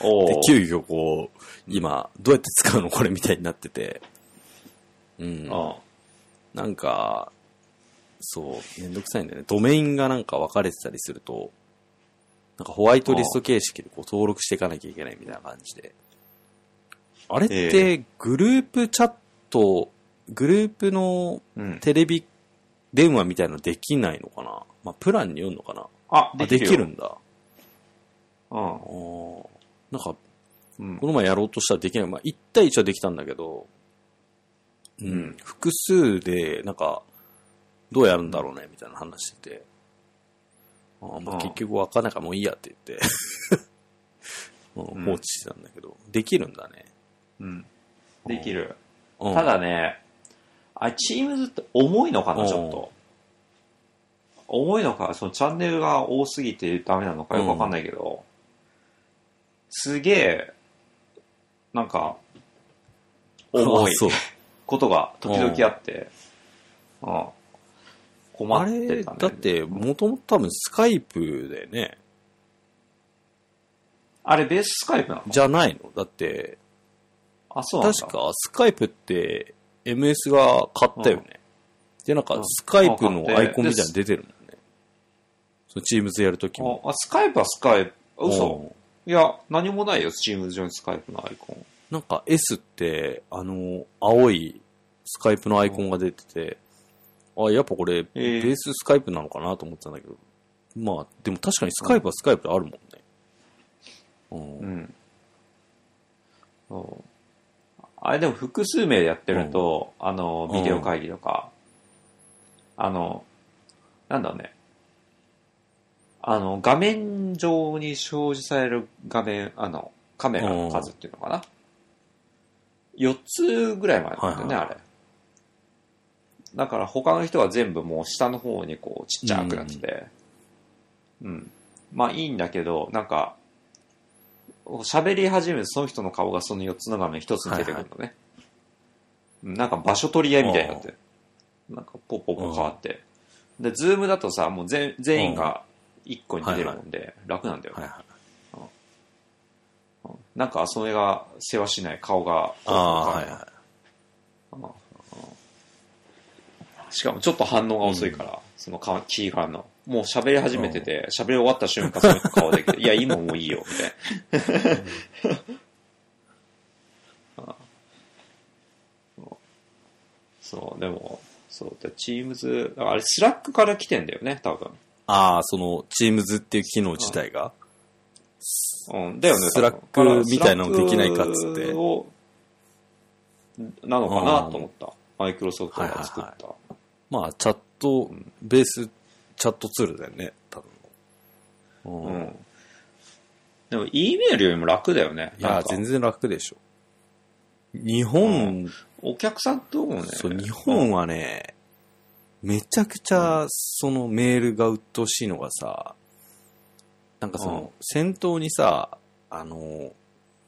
[SPEAKER 1] で急遽こう、今、どうやって使うのこれみたいになってて、うん。
[SPEAKER 2] あ
[SPEAKER 1] なんか、そう、めんどくさいんだよね。ドメインがなんか分かれてたりすると、なんかホワイトリスト形式でこう登録していかなきゃいけないみたいな感じで。あれっ
[SPEAKER 2] え
[SPEAKER 1] て、グループチャット、グループの
[SPEAKER 2] うん。
[SPEAKER 1] テレビ電話みたいのできないのかな？まあ、プランによるのかな？
[SPEAKER 2] あ、
[SPEAKER 1] あ、
[SPEAKER 2] できる
[SPEAKER 1] んだ。
[SPEAKER 2] うん
[SPEAKER 1] なんか、
[SPEAKER 2] うん
[SPEAKER 1] この前やろうとしたらできない。まあ、1対1はできたんだけど、うん、
[SPEAKER 2] うん
[SPEAKER 1] 複数で、なんか、どうやるんだろうね、みたいな話してて。あーまあ、
[SPEAKER 2] うん
[SPEAKER 1] 結局わかんないからもういいやって言って、も う
[SPEAKER 2] うん
[SPEAKER 1] 放置してたんだけど、できるんだね。
[SPEAKER 2] うん。できる。
[SPEAKER 1] うん
[SPEAKER 2] ただね、あ、チームズって重いのか
[SPEAKER 1] う
[SPEAKER 2] なんちょっと。重いのか、そのチャンネルが多すぎてダメなのかよくわかんないけど、すげえ、なんか、重い。ことが時々あって、うん困
[SPEAKER 1] あ
[SPEAKER 2] って
[SPEAKER 1] れ、
[SPEAKER 2] たね。
[SPEAKER 1] だって、もともと多分スカイプだよね。
[SPEAKER 2] あれベーススカイプなの？
[SPEAKER 1] じゃないの？だって、
[SPEAKER 2] あ、そうなんだ。
[SPEAKER 1] 確かスカイプって MS が買ったよね。で、なんか
[SPEAKER 2] うん
[SPEAKER 1] スカイプのアイコンみたいなの出てるもんね。そのチームズやるときも。
[SPEAKER 2] あ、あスカイプはスカイプ。嘘
[SPEAKER 1] うん
[SPEAKER 2] いや、何もないよ、チームズ上にスカイプのアイコン。
[SPEAKER 1] なんか S って、あの、青いスカイプのアイコンが出てて、あ、やっぱこれ、ベ
[SPEAKER 2] えー。
[SPEAKER 1] ーススカイプなのかなと思ってたんだけど、まあ、でも確かにスカイプはスカイプであるもんね。うん。
[SPEAKER 2] うん。そう。あれでも複数名でやってると、あの、ビデオ会議とか、あの、なんだろうね。あの、画面上に表示される画面、あの、カメラの数っていうのかな。4つぐらいまでなんだよね、
[SPEAKER 1] はい
[SPEAKER 2] あれ。だから他の人は全部もう下の方にこうちっちゃくなってて、うん。まあいいんだけど、なんか、喋り始めるとその人の顔がその4つの画面1つに出てくるのね。うんなんか場所取り合いみたいになって、なんかポッポッポ変わって。で、 Zoom だとさ、もう全全員が1個に出るもんで、楽なんだよね。
[SPEAKER 1] はいはい。
[SPEAKER 2] うんなんかそれが忙しない顔が、
[SPEAKER 1] ああ、はいはい。
[SPEAKER 2] しかもちょっと反応が遅いから、そのかキーがの。もう喋り始めてて、喋り終わった瞬間その人顔できて、いや、今もういいよ、みたいな。あ そう、でも、そう、で Teams、だからあれ Slackから来てんだよね、多分。
[SPEAKER 1] ああ、その、 Teamsっていう機能自体が？
[SPEAKER 2] うん、だよね。 Slack
[SPEAKER 1] みたいなのできないかっつって
[SPEAKER 2] なのかなと思った。マイクロソフトが作った。
[SPEAKER 1] まあ、チャット、ベース、チャットツールだよね、多分。う。
[SPEAKER 2] うんん。でも、E メールよりも楽だよね。
[SPEAKER 1] いや、全然楽でしょ。日本、
[SPEAKER 2] お客さんともね。
[SPEAKER 1] そう、日本はね、めちゃくちゃ、そのメールが鬱陶しいのがさ、なんかその、先頭にさ、あの、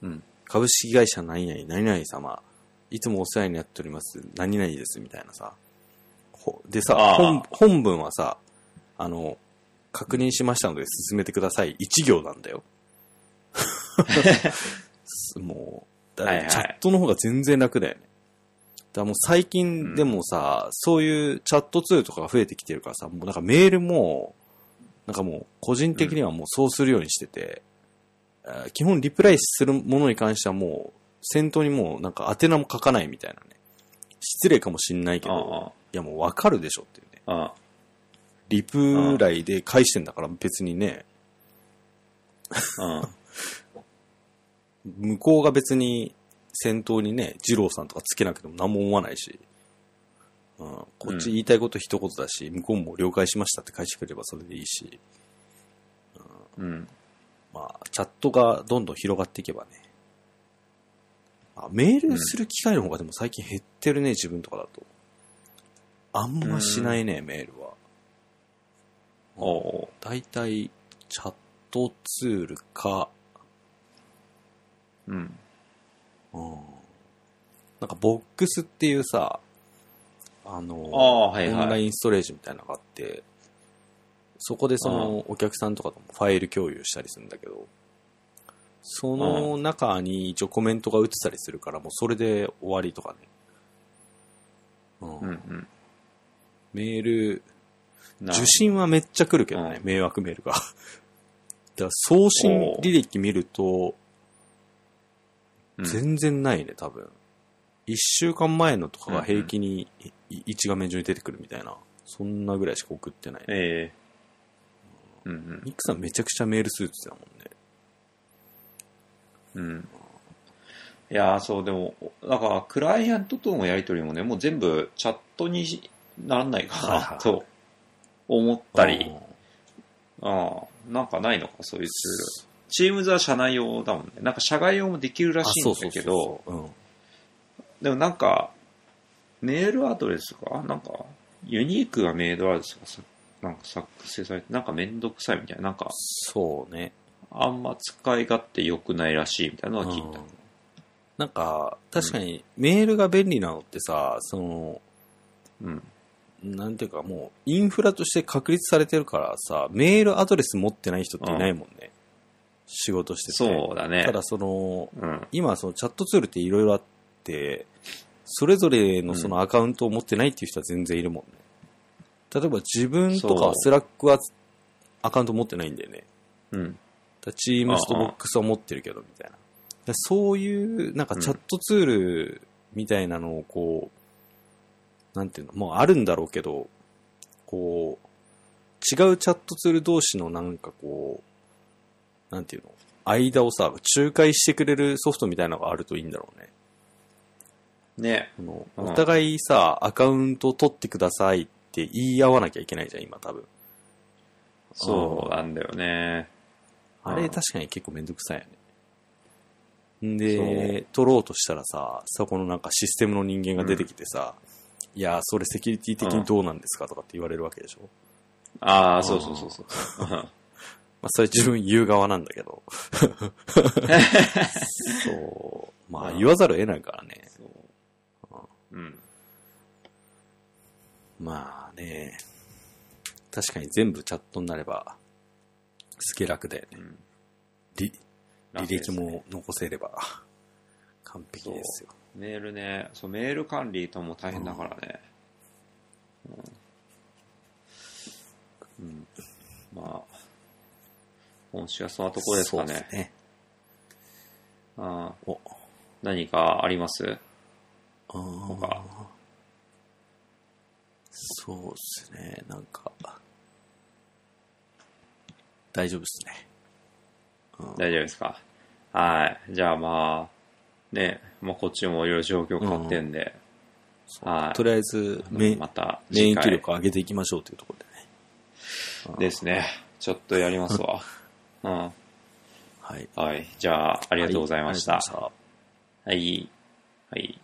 [SPEAKER 2] うん。
[SPEAKER 1] 株式会社何々、何々様、いつもお世話になっております、何々です、みたいなさ。ほでさ本本文はさ、あの、確認しましたので進めてください。一行なんだよ。もう、だチャットの方が全然楽だよね。だもう最近でもさ、そういうチャットツールとかが増えてきてるからさ、もうなんかメールも、なんかもう個人的にはもうそうするようにしてて、えー基本リプライするものに関してはもう先頭にもうなんか宛名も書かないみたいなね。失礼かもしんないけど、
[SPEAKER 2] あ
[SPEAKER 1] いやもうわかるでしょっていうね。
[SPEAKER 2] あ、ああ、
[SPEAKER 1] リプライで返してんだから別にね、
[SPEAKER 2] うん。
[SPEAKER 1] 向こうが別に先頭にね、二郎さんとかつけなくても何も思わないし、うん、こっち言いたいこと一言だし、向こうも了解しましたって返してくればそれでいいし、
[SPEAKER 2] うん。
[SPEAKER 1] まあ、チャットがどんどん広がっていけばね。あメールする機会の方がでも最近減ってるね、自分とかだと。あんましないね、メールは。
[SPEAKER 2] おう
[SPEAKER 1] だいたいチャットツールか、
[SPEAKER 2] うん。
[SPEAKER 1] うん。なんかボックスっていうさ、あの、
[SPEAKER 2] ああ、はい
[SPEAKER 1] オンラ
[SPEAKER 2] はい。
[SPEAKER 1] インストレージみたいなのがあって、そこでそのお客さんとかともファイル共有したりするんだけど、その中に一応コメントが映ったりするから、もうそれで終わりとかね。うん
[SPEAKER 2] うんうん。
[SPEAKER 1] メール、
[SPEAKER 2] な
[SPEAKER 1] 受信はめっちゃ来るけどね、
[SPEAKER 2] う
[SPEAKER 1] 迷惑メールが。だから送信履歴見ると、
[SPEAKER 2] うん
[SPEAKER 1] 全然ないね、多分。一週間前のとかが平気にい一画面上に出てくるみたいな、そんなぐらいしか送ってない。
[SPEAKER 2] ええうんうん。
[SPEAKER 1] ニックさんめちゃくちゃメールスーツだもんね。
[SPEAKER 2] うん。いやー、そう、でも、だから、クライアントとのやりとりもね、もう全部チャットにならないかな、と思ったり、
[SPEAKER 1] うん
[SPEAKER 2] ああ、なんかないのか、そういうツール。チームズは社内用だもんね。なんか社外用もできるらしいんだけど。でもなんか、メールアドレスが、なんか、ユニークなメールアドレスがさ、なんか作成されて、なんかめんどくさいみたいな、なんか、
[SPEAKER 1] そうね。
[SPEAKER 2] あんま使い勝手良くないらしいみたいなのは聞いた。
[SPEAKER 1] うんなんか、確かにメールが便利なのってさ、その、
[SPEAKER 2] うん。
[SPEAKER 1] なんていうかもう、インフラとして確立されてるからさ、メールアドレス持ってない人っていないもんね。仕事してて。
[SPEAKER 2] そうだね。
[SPEAKER 1] ただその、
[SPEAKER 2] うん。
[SPEAKER 1] 今そのチャットツールっていろいろあって、それぞれのそのアカウントを持ってないっていう人は全然いるもんね。例えば自分とか Slackはアカウント持ってないんだよね。
[SPEAKER 2] うん。
[SPEAKER 1] チームスとボックスは持ってるけど、みたいな。でそういう、なんかチャットツールみたいなのをこう、なんていうの、もうあるんだろうけど、こう、違うチャットツール同士のなんかこう、なんていうの、間をさ、仲介してくれるソフトみたいなのがあるといいんだろうね。
[SPEAKER 2] ね。
[SPEAKER 1] その
[SPEAKER 2] うん
[SPEAKER 1] お互いさ、アカウント取ってくださいって言い合わなきゃいけないじゃん、今多分。
[SPEAKER 2] そうなんだよね。
[SPEAKER 1] あれ
[SPEAKER 2] うん
[SPEAKER 1] 確かに結構めんどくさいよね。んで、取ろうとしたらさ、そこのなんかシステムの人間が出てきてさ、いや、それセキュリティ的にどうなんですかとかって言われるわけでしょ。
[SPEAKER 2] ああ、そうそうそうそう。
[SPEAKER 1] まあ、それ自分言う側なんだけど。そう。まあ、言わざるを得ないからね。
[SPEAKER 2] そう。うん。
[SPEAKER 1] まあね。確かに全部チャットになれば、すげえ楽だよね。
[SPEAKER 2] うん
[SPEAKER 1] 履履歴も残せれば、完璧ですよ。
[SPEAKER 2] メールね、そう、メール管理とも大変だからね。うん。うんまあ、今週はそんなところですかね
[SPEAKER 1] そうです。ね。
[SPEAKER 2] あー
[SPEAKER 1] お、
[SPEAKER 2] 何かあります？
[SPEAKER 1] あー
[SPEAKER 2] 他
[SPEAKER 1] そうですね、なんか、大丈夫ですね。
[SPEAKER 2] 大丈夫ですか？はい。じゃあまあ、ね、まあこっちもいろいろ状況変わってんで、はい。
[SPEAKER 1] とりあえずメ、
[SPEAKER 2] また
[SPEAKER 1] 免疫力上げていきましょうというところでね。
[SPEAKER 2] ですね。ちょっとやりますわ。うん。
[SPEAKER 1] はい。
[SPEAKER 2] はい。じゃあ、ありがとうございました。
[SPEAKER 1] はい。はい。
[SPEAKER 2] はい